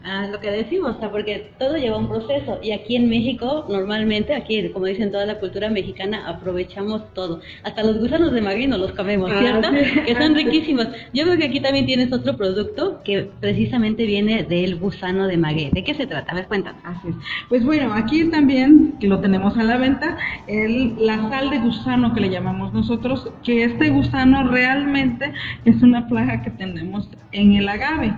Ah, lo que decimos, o sea, porque todo lleva un proceso y aquí en México normalmente, aquí como dicen toda la cultura mexicana, aprovechamos todo. Hasta los gusanos de nos los comemos, Ah, ¿cierto? sí. Que son riquísimos. Yo veo que aquí también tienes otro producto que precisamente viene del gusano de maguey. ¿De qué se trata? A ver, cuéntanos. Así es. Pues bueno, aquí también, que lo tenemos a la venta, el, la sal de gusano que le llamamos nosotros, que este gusano realmente es una plaga que tenemos en el agave.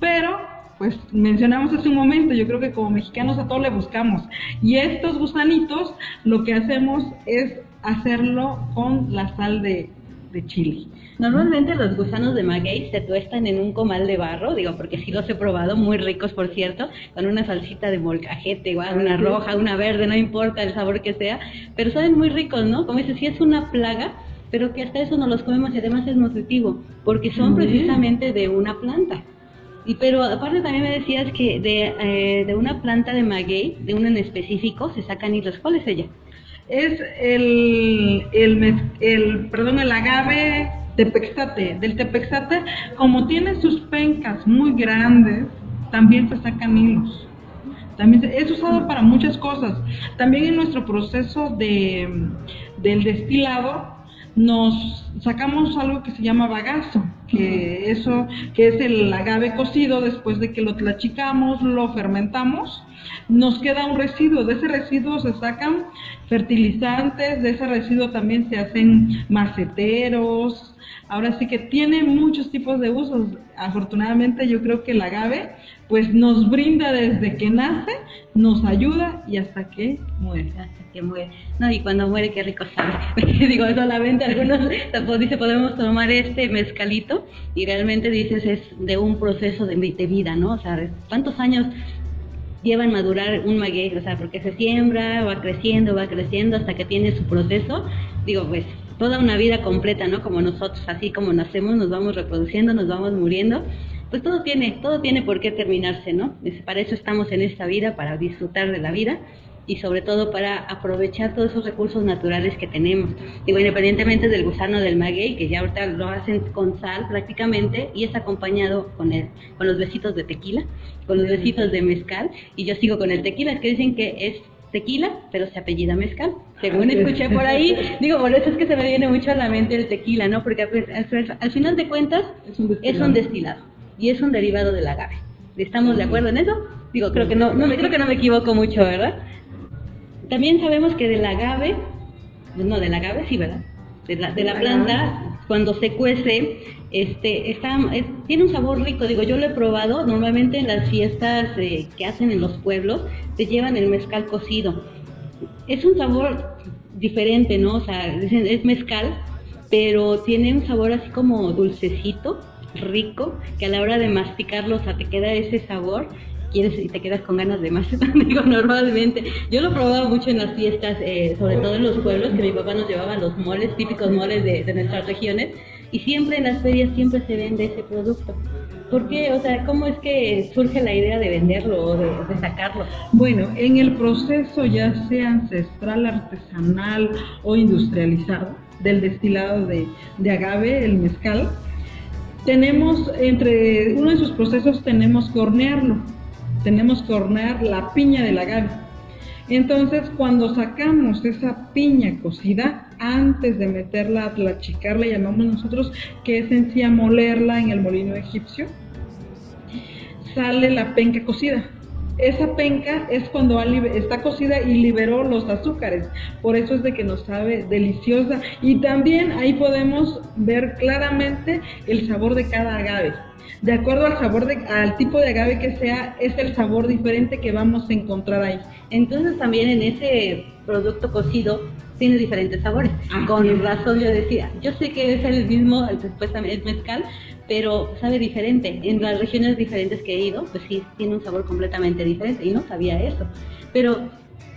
Pero, pues mencionamos hace un momento, yo creo que como mexicanos a todo le buscamos. Y estos gusanitos, lo que hacemos es hacerlo con la sal de, de chile. Normalmente los gusanos de maguey se tuestan en un comal de barro, digo, porque sí los he probado, muy ricos por cierto, con una salsita de molcajete, igual, una roja, una verde, no importa el sabor que sea, pero saben muy ricos, ¿no? Como dices, sí es una plaga, pero que hasta eso no los comemos y además es nutritivo, porque son precisamente de una planta. Y pero aparte también me decías que de, eh, de una planta de maguey, de una en específico, se sacan hilos. ¿Cuál es ella? es el, el, el, perdón, el agave tepextate. Del tepextate, como tiene sus pencas muy grandes, también se sacan hilos. También es usado para muchas cosas. También en nuestro proceso de, del destilado nos sacamos algo que se llama bagazo, que eso que es el agave cocido después de que lo tlachicamos, lo fermentamos, nos queda un residuo, de ese residuo se sacan fertilizantes, de ese residuo también se hacen maceteros, ahora sí que tiene muchos tipos de usos, afortunadamente yo creo que el agave pues nos brinda desde que nace, nos ayuda y hasta que muere. Hasta que muere. No, y cuando muere, qué rico sabe. Digo, solamente algunos dice, podemos tomar este mezcalito y realmente dices es de un proceso de, vida, ¿no? O sea, ¿cuántos años lleva en madurar un maguey? O sea, porque se siembra, va creciendo, va creciendo hasta que tiene su proceso. Digo, pues toda una vida completa, ¿no? Como nosotros, así como nacemos, nos vamos reproduciendo, nos vamos muriendo pues todo tiene, todo tiene por qué terminarse, ¿no? Para eso estamos en esta vida, para disfrutar de la vida y sobre todo para aprovechar todos esos recursos naturales que tenemos. Digo, independientemente del gusano del maguey, que ya ahorita lo hacen con sal prácticamente y es acompañado con, el, con los besitos de tequila, con los besitos de mezcal y yo sigo con el tequila, que dicen que es tequila, pero se apellida mezcal. Según escuché por ahí, digo, por eso es que se me viene mucho a la mente el tequila, ¿no? Porque al, final de cuentas es un destilado y es un derivado del agave. ¿Estamos de acuerdo en eso? Digo, creo que no, no me, creo que no me equivoco mucho, ¿verdad? También sabemos que del agave, no, del agave sí, ¿verdad? De la, de la planta, cuando se cuece, este, está, tiene un sabor rico. Digo, yo lo he probado, normalmente en las fiestas eh, que hacen en los pueblos, te llevan el mezcal cocido. Es un sabor diferente, ¿no? O sea, es mezcal, pero tiene un sabor así como dulcecito, rico, que a la hora de masticarlo, o sea, te queda ese sabor y te quedas con ganas de más. Digo, normalmente. Yo lo probaba mucho en las fiestas, eh, sobre todo en los pueblos, que mi papá nos llevaba los moles, típicos moles de, nuestras regiones, y siempre en las ferias siempre se vende ese producto. ¿Por qué? O sea, ¿cómo es que surge la idea de venderlo o de, sacarlo? Bueno, en el proceso ya sea ancestral, artesanal o industrializado del destilado de, de agave, el mezcal, tenemos, entre uno de sus procesos tenemos hornearlo, tenemos que hornear la piña del agave. Entonces, cuando sacamos esa piña cocida, antes de meterla a tlachicar, llamamos nosotros, que es en sí molerla en el molino egipcio, sale la penca cocida esa penca es cuando está cocida y liberó los azúcares. Por eso es de que nos sabe deliciosa. Y también ahí podemos ver claramente el sabor de cada agave. De acuerdo al sabor, de, al tipo de agave que sea, es el sabor diferente que vamos a encontrar ahí. Entonces también en ese producto cocido tiene diferentes sabores. Con razón yo decía, yo sé que es el mismo, supuestamente el mezcal, pero sabe diferente. En las regiones diferentes que he ido, pues sí, tiene un sabor completamente diferente y no sabía eso. Pero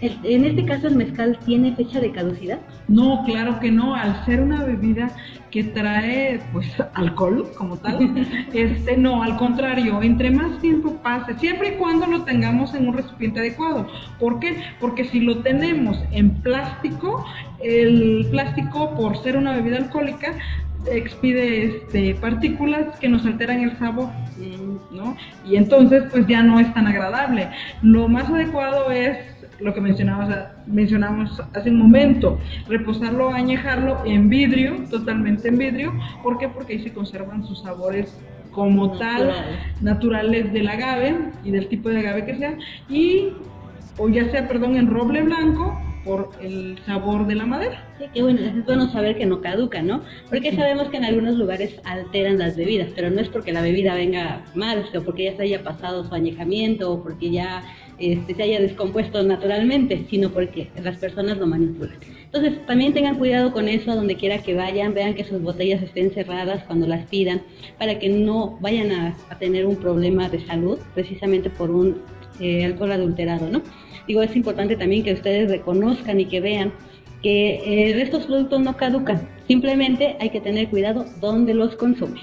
en este caso el mezcal tiene fecha de caducidad. No, claro que no. Al ser una bebida que trae pues alcohol como tal, este no, al contrario, entre más tiempo pase, siempre y cuando lo tengamos en un recipiente adecuado. ¿Por qué? Porque si lo tenemos en plástico, el plástico por ser una bebida alcohólica expide este, partículas que nos alteran el sabor, ¿no? Y entonces pues ya no es tan agradable. Lo más adecuado es lo que mencionamos, mencionamos hace un momento, reposarlo, añejarlo en vidrio, totalmente en vidrio. ¿Por qué? Porque ahí se conservan sus sabores como tal, naturales del agave y del tipo de agave que sea, y o ya sea, perdón, en roble blanco por el sabor de la madera. Sí, que bueno, es bueno saber que no caduca, ¿no? Porque sabemos que en algunos lugares alteran las bebidas, pero no es porque la bebida venga mal, o porque ya se haya pasado su añejamiento o porque ya este, se haya descompuesto naturalmente, sino porque las personas lo manipulan. Entonces, también tengan cuidado con eso a donde quiera que vayan, vean que sus botellas estén cerradas cuando las pidan, para que no vayan a, tener un problema de salud precisamente por un eh, alcohol adulterado, ¿no? Digo, es importante también que ustedes reconozcan y que vean que eh, estos productos no caducan, simplemente hay que tener cuidado dónde los consumen.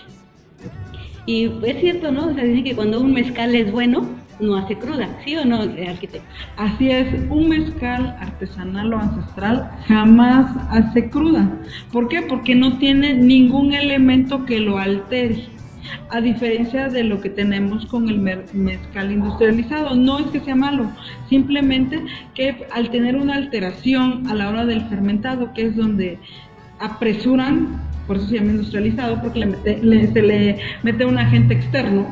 Y es cierto, ¿no? O sea, dicen que cuando un mezcal es bueno, no hace cruda, ¿sí o no, arquitecto? Así es, un mezcal artesanal o ancestral jamás hace cruda. ¿Por qué? Porque no tiene ningún elemento que lo altere a diferencia de lo que tenemos con el mezcal industrializado. No es que sea malo, simplemente que al tener una alteración a la hora del fermentado, que es donde apresuran por eso se llama industrializado, porque le mete- le- se le mete un agente externo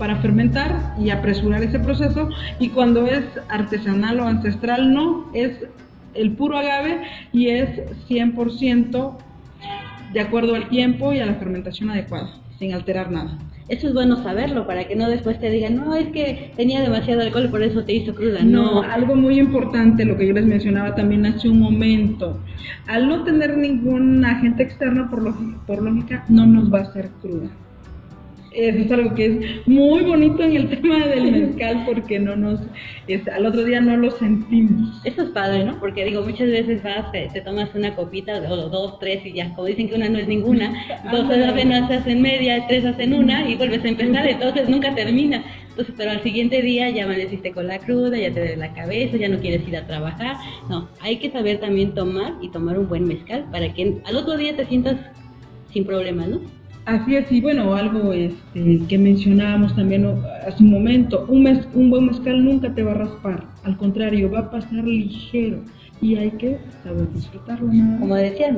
para fermentar y apresurar ese proceso. Y cuando es artesanal o ancestral, no, es el puro agave y es 100% de acuerdo al tiempo y a la fermentación adecuada, sin alterar nada. Eso es bueno saberlo para que no después te digan, no, es que tenía demasiado alcohol y por eso te hizo cruda. No, No, algo muy importante, lo que yo les mencionaba también hace un momento. Al no tener ningún agente externo, por, lógica, por lógica, no nos va a hacer cruda. Eso es algo que es muy bonito en el tema del mezcal porque no nos, es- al otro día no lo sentimos. Eso es padre, ¿no? Porque digo, muchas veces vas, te, te tomas una copita o dos, tres y ya, como dicen que una no es ninguna, dos apenas se hacen media, tres hacen una y vuelves a empezar, entonces nunca termina. Entonces, pero al siguiente día ya amaneciste con la cruda, ya te duele la cabeza, ya no quieres ir a trabajar. No, hay que saber también tomar y tomar un buen mezcal para que al otro día te sientas sin problemas, ¿no? Así es, y bueno, algo este, que mencionábamos también hace un momento, un, mez- un buen mezcal nunca te va a raspar, al contrario, va a pasar ligero y hay que saber disfrutarlo. Como decían,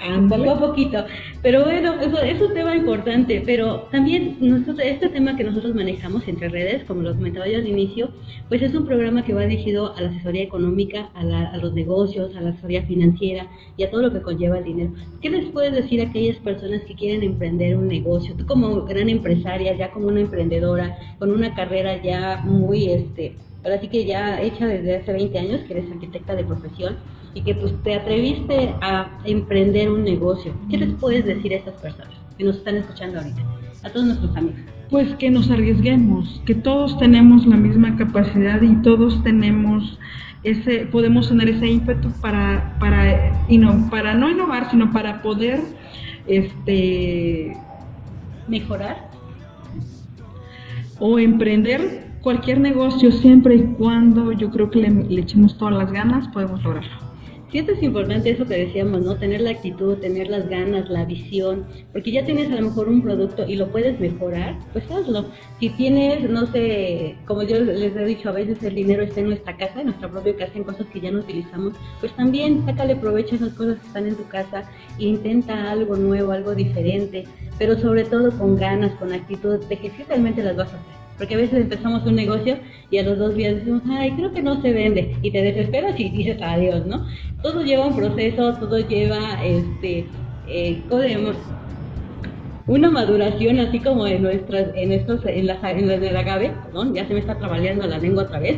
Ándale. poco a poquito. Pero bueno, eso es un tema importante, pero también nosotros, este tema que nosotros manejamos entre redes, como lo comentaba yo al inicio, pues es un programa que va dirigido a la asesoría económica, a, la- a los negocios, a la asesoría financiera y a todo lo que conlleva el dinero. ¿Qué les puedes decir a aquellas personas que quieren emprender un negocio? Tú como gran empresaria, ya como una emprendedora, con una carrera ya muy, este, ahora sí que ya hecha desde hace 20 años, que eres arquitecta de profesión y que pues te atreviste a emprender un negocio. ¿Qué les puedes decir a estas personas que nos están escuchando ahorita? A todos nuestros amigos. Pues que nos arriesguemos, que todos tenemos la misma capacidad y todos tenemos ese, podemos tener ese ímpetu para, para, inno- para no innovar, sino para poder este, mejorar o emprender cualquier negocio siempre y cuando yo creo que le, echemos todas las ganas podemos lograrlo. Sí, esto es importante eso que decíamos, ¿no? Tener la actitud, tener las ganas, la visión, porque ya tienes a lo mejor un producto y lo puedes mejorar, pues hazlo. Si tienes, no sé, como yo les he dicho, a veces el dinero está en nuestra casa, en nuestra propia casa, en cosas que ya no utilizamos, pues también sácale provecho a esas cosas que están en tu casa e intenta algo nuevo, algo diferente, pero sobre todo con ganas, con actitud de que sí realmente las vas a hacer. Porque a veces empezamos un negocio y a los dos días decimos, ay, creo que no se vende. Y te desesperas y dices adiós, ¿no? Todo lleva un proceso, todo lleva, este, eh, ¿cómo digamos? Una maduración así como en nuestras, en estos, en las, en las del agave, perdón, ya se me está trabaleando la lengua otra vez.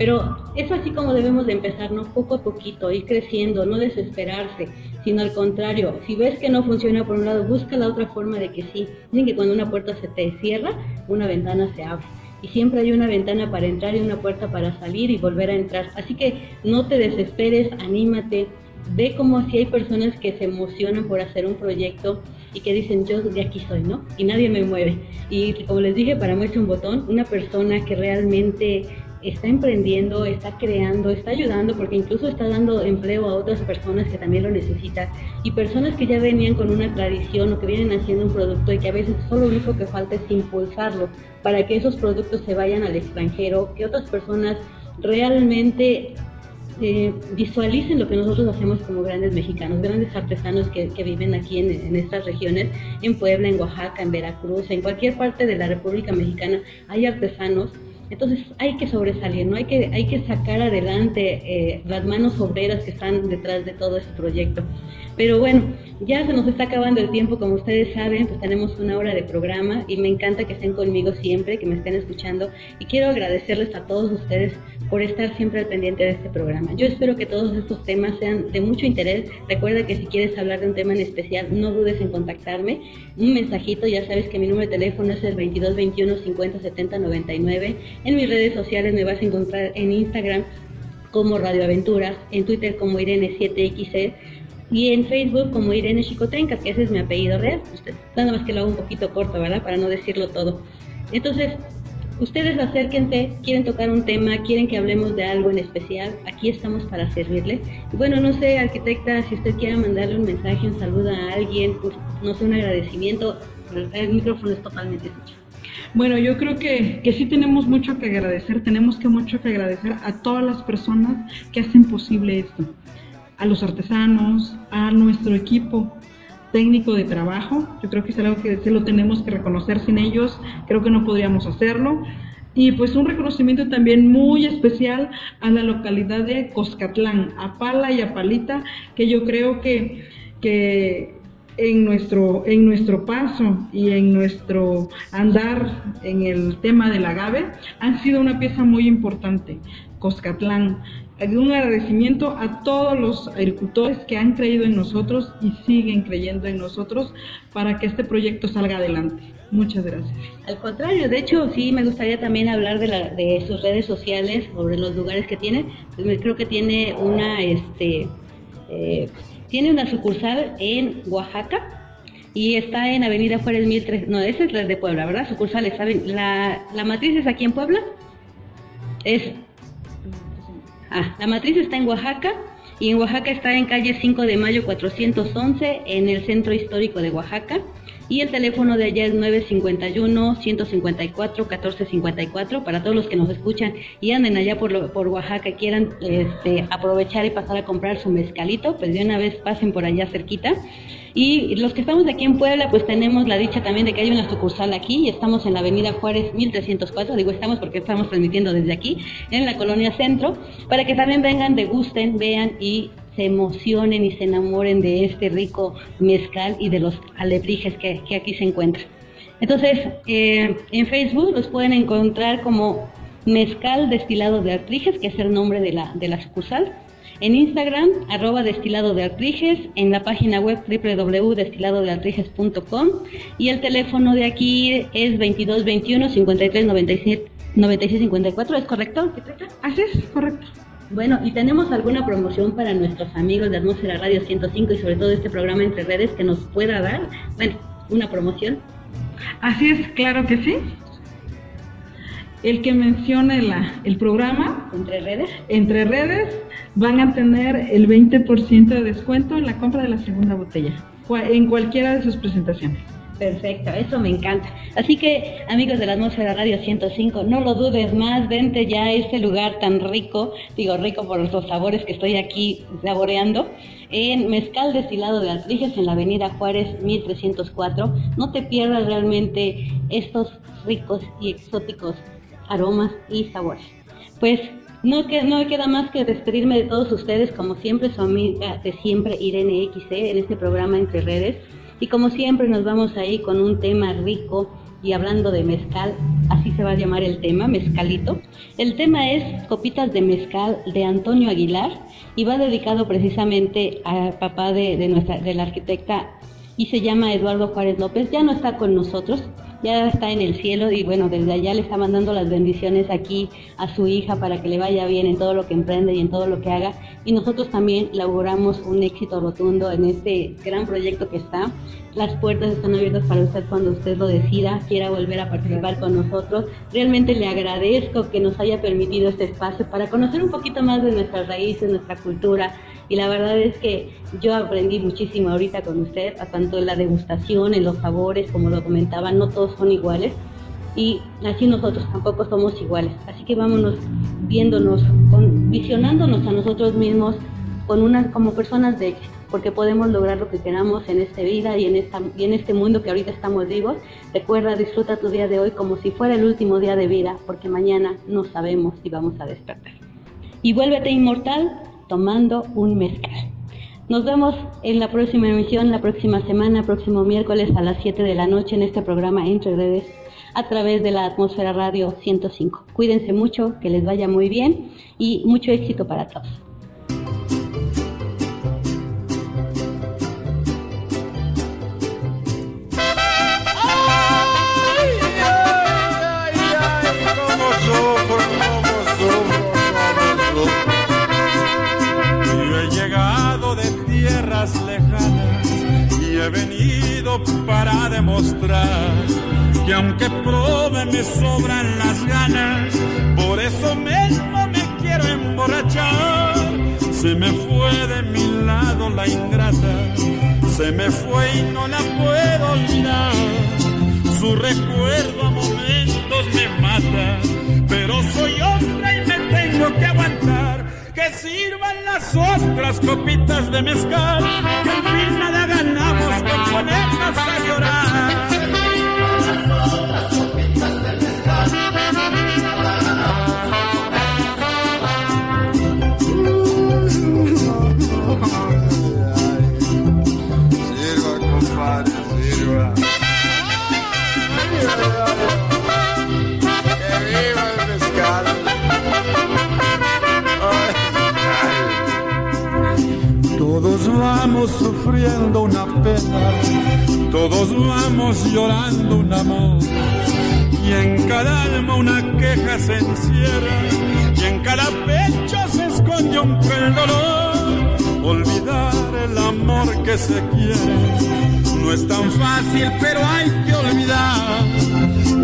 Pero es así como debemos de empezar, ¿no? Poco a poquito, ir creciendo, no desesperarse, sino al contrario, si ves que no funciona por un lado, busca la otra forma de que sí. Dicen que cuando una puerta se te cierra, una ventana se abre. Y siempre hay una ventana para entrar y una puerta para salir y volver a entrar. Así que no te desesperes, anímate, ve como si hay personas que se emocionan por hacer un proyecto y que dicen yo de aquí soy, ¿no? Y nadie me mueve. Y como les dije, para muestra un botón, una persona que realmente está emprendiendo, está creando, está ayudando, porque incluso está dando empleo a otras personas que también lo necesitan, y personas que ya venían con una tradición o que vienen haciendo un producto y que a veces solo lo único que falta es impulsarlo para que esos productos se vayan al extranjero, que otras personas realmente eh, visualicen lo que nosotros hacemos como grandes mexicanos, grandes artesanos que, que viven aquí en, en, estas regiones, en Puebla, en Oaxaca, en Veracruz, en cualquier parte de la República Mexicana hay artesanos. Entonces hay que sobresalir, ¿no? Hay que, hay que sacar adelante eh, las manos obreras que están detrás de todo este proyecto. Pero bueno, ya se nos está acabando el tiempo, como ustedes saben, pues tenemos una hora de programa y me encanta que estén conmigo siempre, que me estén escuchando y quiero agradecerles a todos ustedes por estar siempre al pendiente de este programa. Yo espero que todos estos temas sean de mucho interés. Recuerda que si quieres hablar de un tema en especial, no dudes en contactarme. Un mensajito, ya sabes que mi número de teléfono es el 2221 50 70 99. En mis redes sociales me vas a encontrar en Instagram como Radio Aventuras, en Twitter como Irene7XC y en Facebook como Irene Chicotenca, que ese es mi apellido real. Nada más que lo hago un poquito corto, ¿verdad? Para no decirlo todo. Entonces, ustedes acérquense, quieren tocar un tema, quieren que hablemos de algo en especial, aquí estamos para servirle. Y bueno, no sé, arquitecta, si usted quiere mandarle un mensaje, un saludo a alguien, pues, no sé, un agradecimiento, el micrófono es totalmente suyo. Bueno, yo creo que, que sí tenemos mucho que agradecer, tenemos que mucho que agradecer a todas las personas que hacen posible esto, a los artesanos, a nuestro equipo, técnico de trabajo. Yo creo que es algo que se lo tenemos que reconocer sin ellos, creo que no podríamos hacerlo. Y pues un reconocimiento también muy especial a la localidad de Coscatlán, a Pala y a Palita, que yo creo que, que en nuestro, en nuestro paso y en nuestro andar en el tema del agave han sido una pieza muy importante. Coscatlán, un agradecimiento a todos los agricultores que han creído en nosotros y siguen creyendo en nosotros para que este proyecto salga adelante. Muchas gracias. Al contrario, de hecho, sí me gustaría también hablar de, la, de sus redes sociales, sobre los lugares que tiene. Pues creo que tiene una, este, eh, tiene una sucursal en Oaxaca y está en Avenida Juárez 1003. No, esa es la de Puebla, ¿verdad? Sucursales. La, la matriz es aquí en Puebla. Es. Ah, la matriz está en Oaxaca y en Oaxaca está en calle 5 de mayo 411 en el centro histórico de Oaxaca. Y el teléfono de allá es 951-154-1454 para todos los que nos escuchan y anden allá por, por Oaxaca quieran este, aprovechar y pasar a comprar su mezcalito, pues de una vez pasen por allá cerquita. Y los que estamos aquí en Puebla, pues tenemos la dicha también de que hay una sucursal aquí y estamos en la avenida Juárez 1304, digo estamos porque estamos transmitiendo desde aquí, en la colonia Centro, para que también vengan, degusten, vean y se emocionen y se enamoren de este rico mezcal y de los alebrijes que, aquí se encuentran. Entonces, eh, en Facebook los pueden encontrar como Mezcal Destilado de Artriges, que es el nombre de la, de la sucursal. En Instagram, arroba destilado de Artriges, en la página web www.destiladodeartriges.com y el teléfono de aquí es 2221 53 96 54, ¿es correcto? Así es, correcto. Bueno, ¿y tenemos alguna promoción para nuestros amigos de Atmósfera Radio 105 y sobre todo este programa Entre Redes que nos pueda dar? Bueno, una promoción. Así es, claro que sí. El que mencione la, el programa Entre Redes, Entre Redes van a tener el 20% de descuento en la compra de la segunda botella, en cualquiera de sus presentaciones. Perfecto, eso me encanta. Así que, amigos de la atmósfera Radio 105, no lo dudes más, vente ya a este lugar tan rico, digo rico por los sabores que estoy aquí saboreando, en Mezcal Destilado de Altriges en la Avenida Juárez 1304. No te pierdas realmente estos ricos y exóticos aromas y sabores. Pues no, que, no me queda más que despedirme de todos ustedes, como siempre, su amiga de siempre, Irene XC, en este programa Entre Redes. Y como siempre nos vamos ahí con un tema rico y hablando de mezcal, así se va a llamar el tema, mezcalito. El tema es Copitas de Mezcal de Antonio Aguilar y va dedicado precisamente al papá de, de, nuestra, de la arquitecta y se llama Eduardo Juárez López. Ya no está con nosotros, ya está en el cielo y bueno, desde allá le está mandando las bendiciones aquí a su hija para que le vaya bien en todo lo que emprende y en todo lo que haga. Y nosotros también le auguramos un éxito rotundo en este gran proyecto que está. Las puertas están abiertas para usted cuando usted lo decida, quiera volver a participar con nosotros. Realmente le agradezco que nos haya permitido este espacio para conocer un poquito más de nuestras raíces, nuestra cultura, y la verdad es que yo aprendí muchísimo ahorita con usted, a tanto en la degustación, en los sabores, como lo comentaba, no todos son iguales y así nosotros tampoco somos iguales. Así que vámonos viéndonos, con, visionándonos a nosotros mismos con una, como personas de éxito, porque podemos lograr lo que queramos en esta vida y en, esta, y en este mundo que ahorita estamos vivos. Recuerda, disfruta tu día de hoy como si fuera el último día de vida, porque mañana no sabemos si vamos a despertar. Y vuélvete inmortal tomando un mezcal. Nos vemos en la próxima emisión, la próxima semana, próximo miércoles a las 7 de la noche en este programa Entre Redes a través de la Atmósfera Radio 105. Cuídense mucho, que les vaya muy bien y mucho éxito para todos. Para demostrar que aunque pruebe me sobran las ganas, por eso mismo me quiero emborrachar. Se me fue de mi lado la ingrata, se me fue y no la puedo olvidar. Su recuerdo a momentos me mata, pero soy hombre y me tengo que aguantar que sirvan las otras copitas de mezcal, que al fin nada ganamos con ponernos a llorar. Vamos sufriendo una pena, todos vamos llorando un amor. Y en cada alma una queja se encierra, y en cada pecho se esconde un cruel dolor. Olvidar el amor que se quiere no es tan fácil, pero hay que olvidar.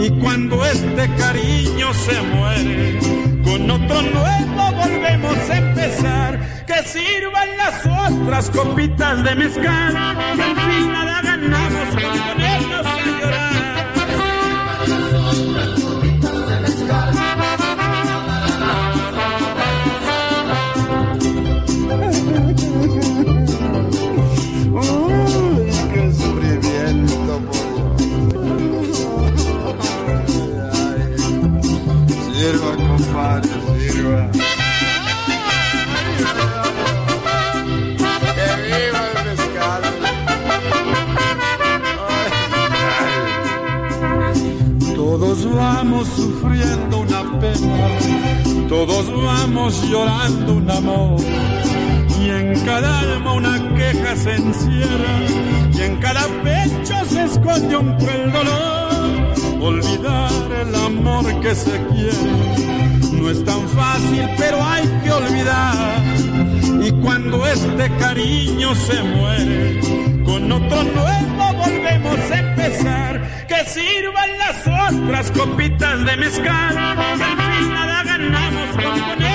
Y cuando este cariño se muere, con otro nuevo volvemos a empezar. Que sirvan las otras copitas de mezcal, que al fin nada ganamos con ponernos a llorar. Uy, qué sufrimiento, Sirva, compadre, vamos sufriendo una pena, todos vamos llorando un amor. Y en cada alma una queja se encierra, y en cada pecho se esconde un cruel dolor. Olvidar el amor que se quiere no es tan fácil, pero hay que olvidar. Y cuando este cariño se muere, con otro nuevo volvemos a empezar. Que sirvan las otras copitas de mezcal, al fin nada ganamos con poner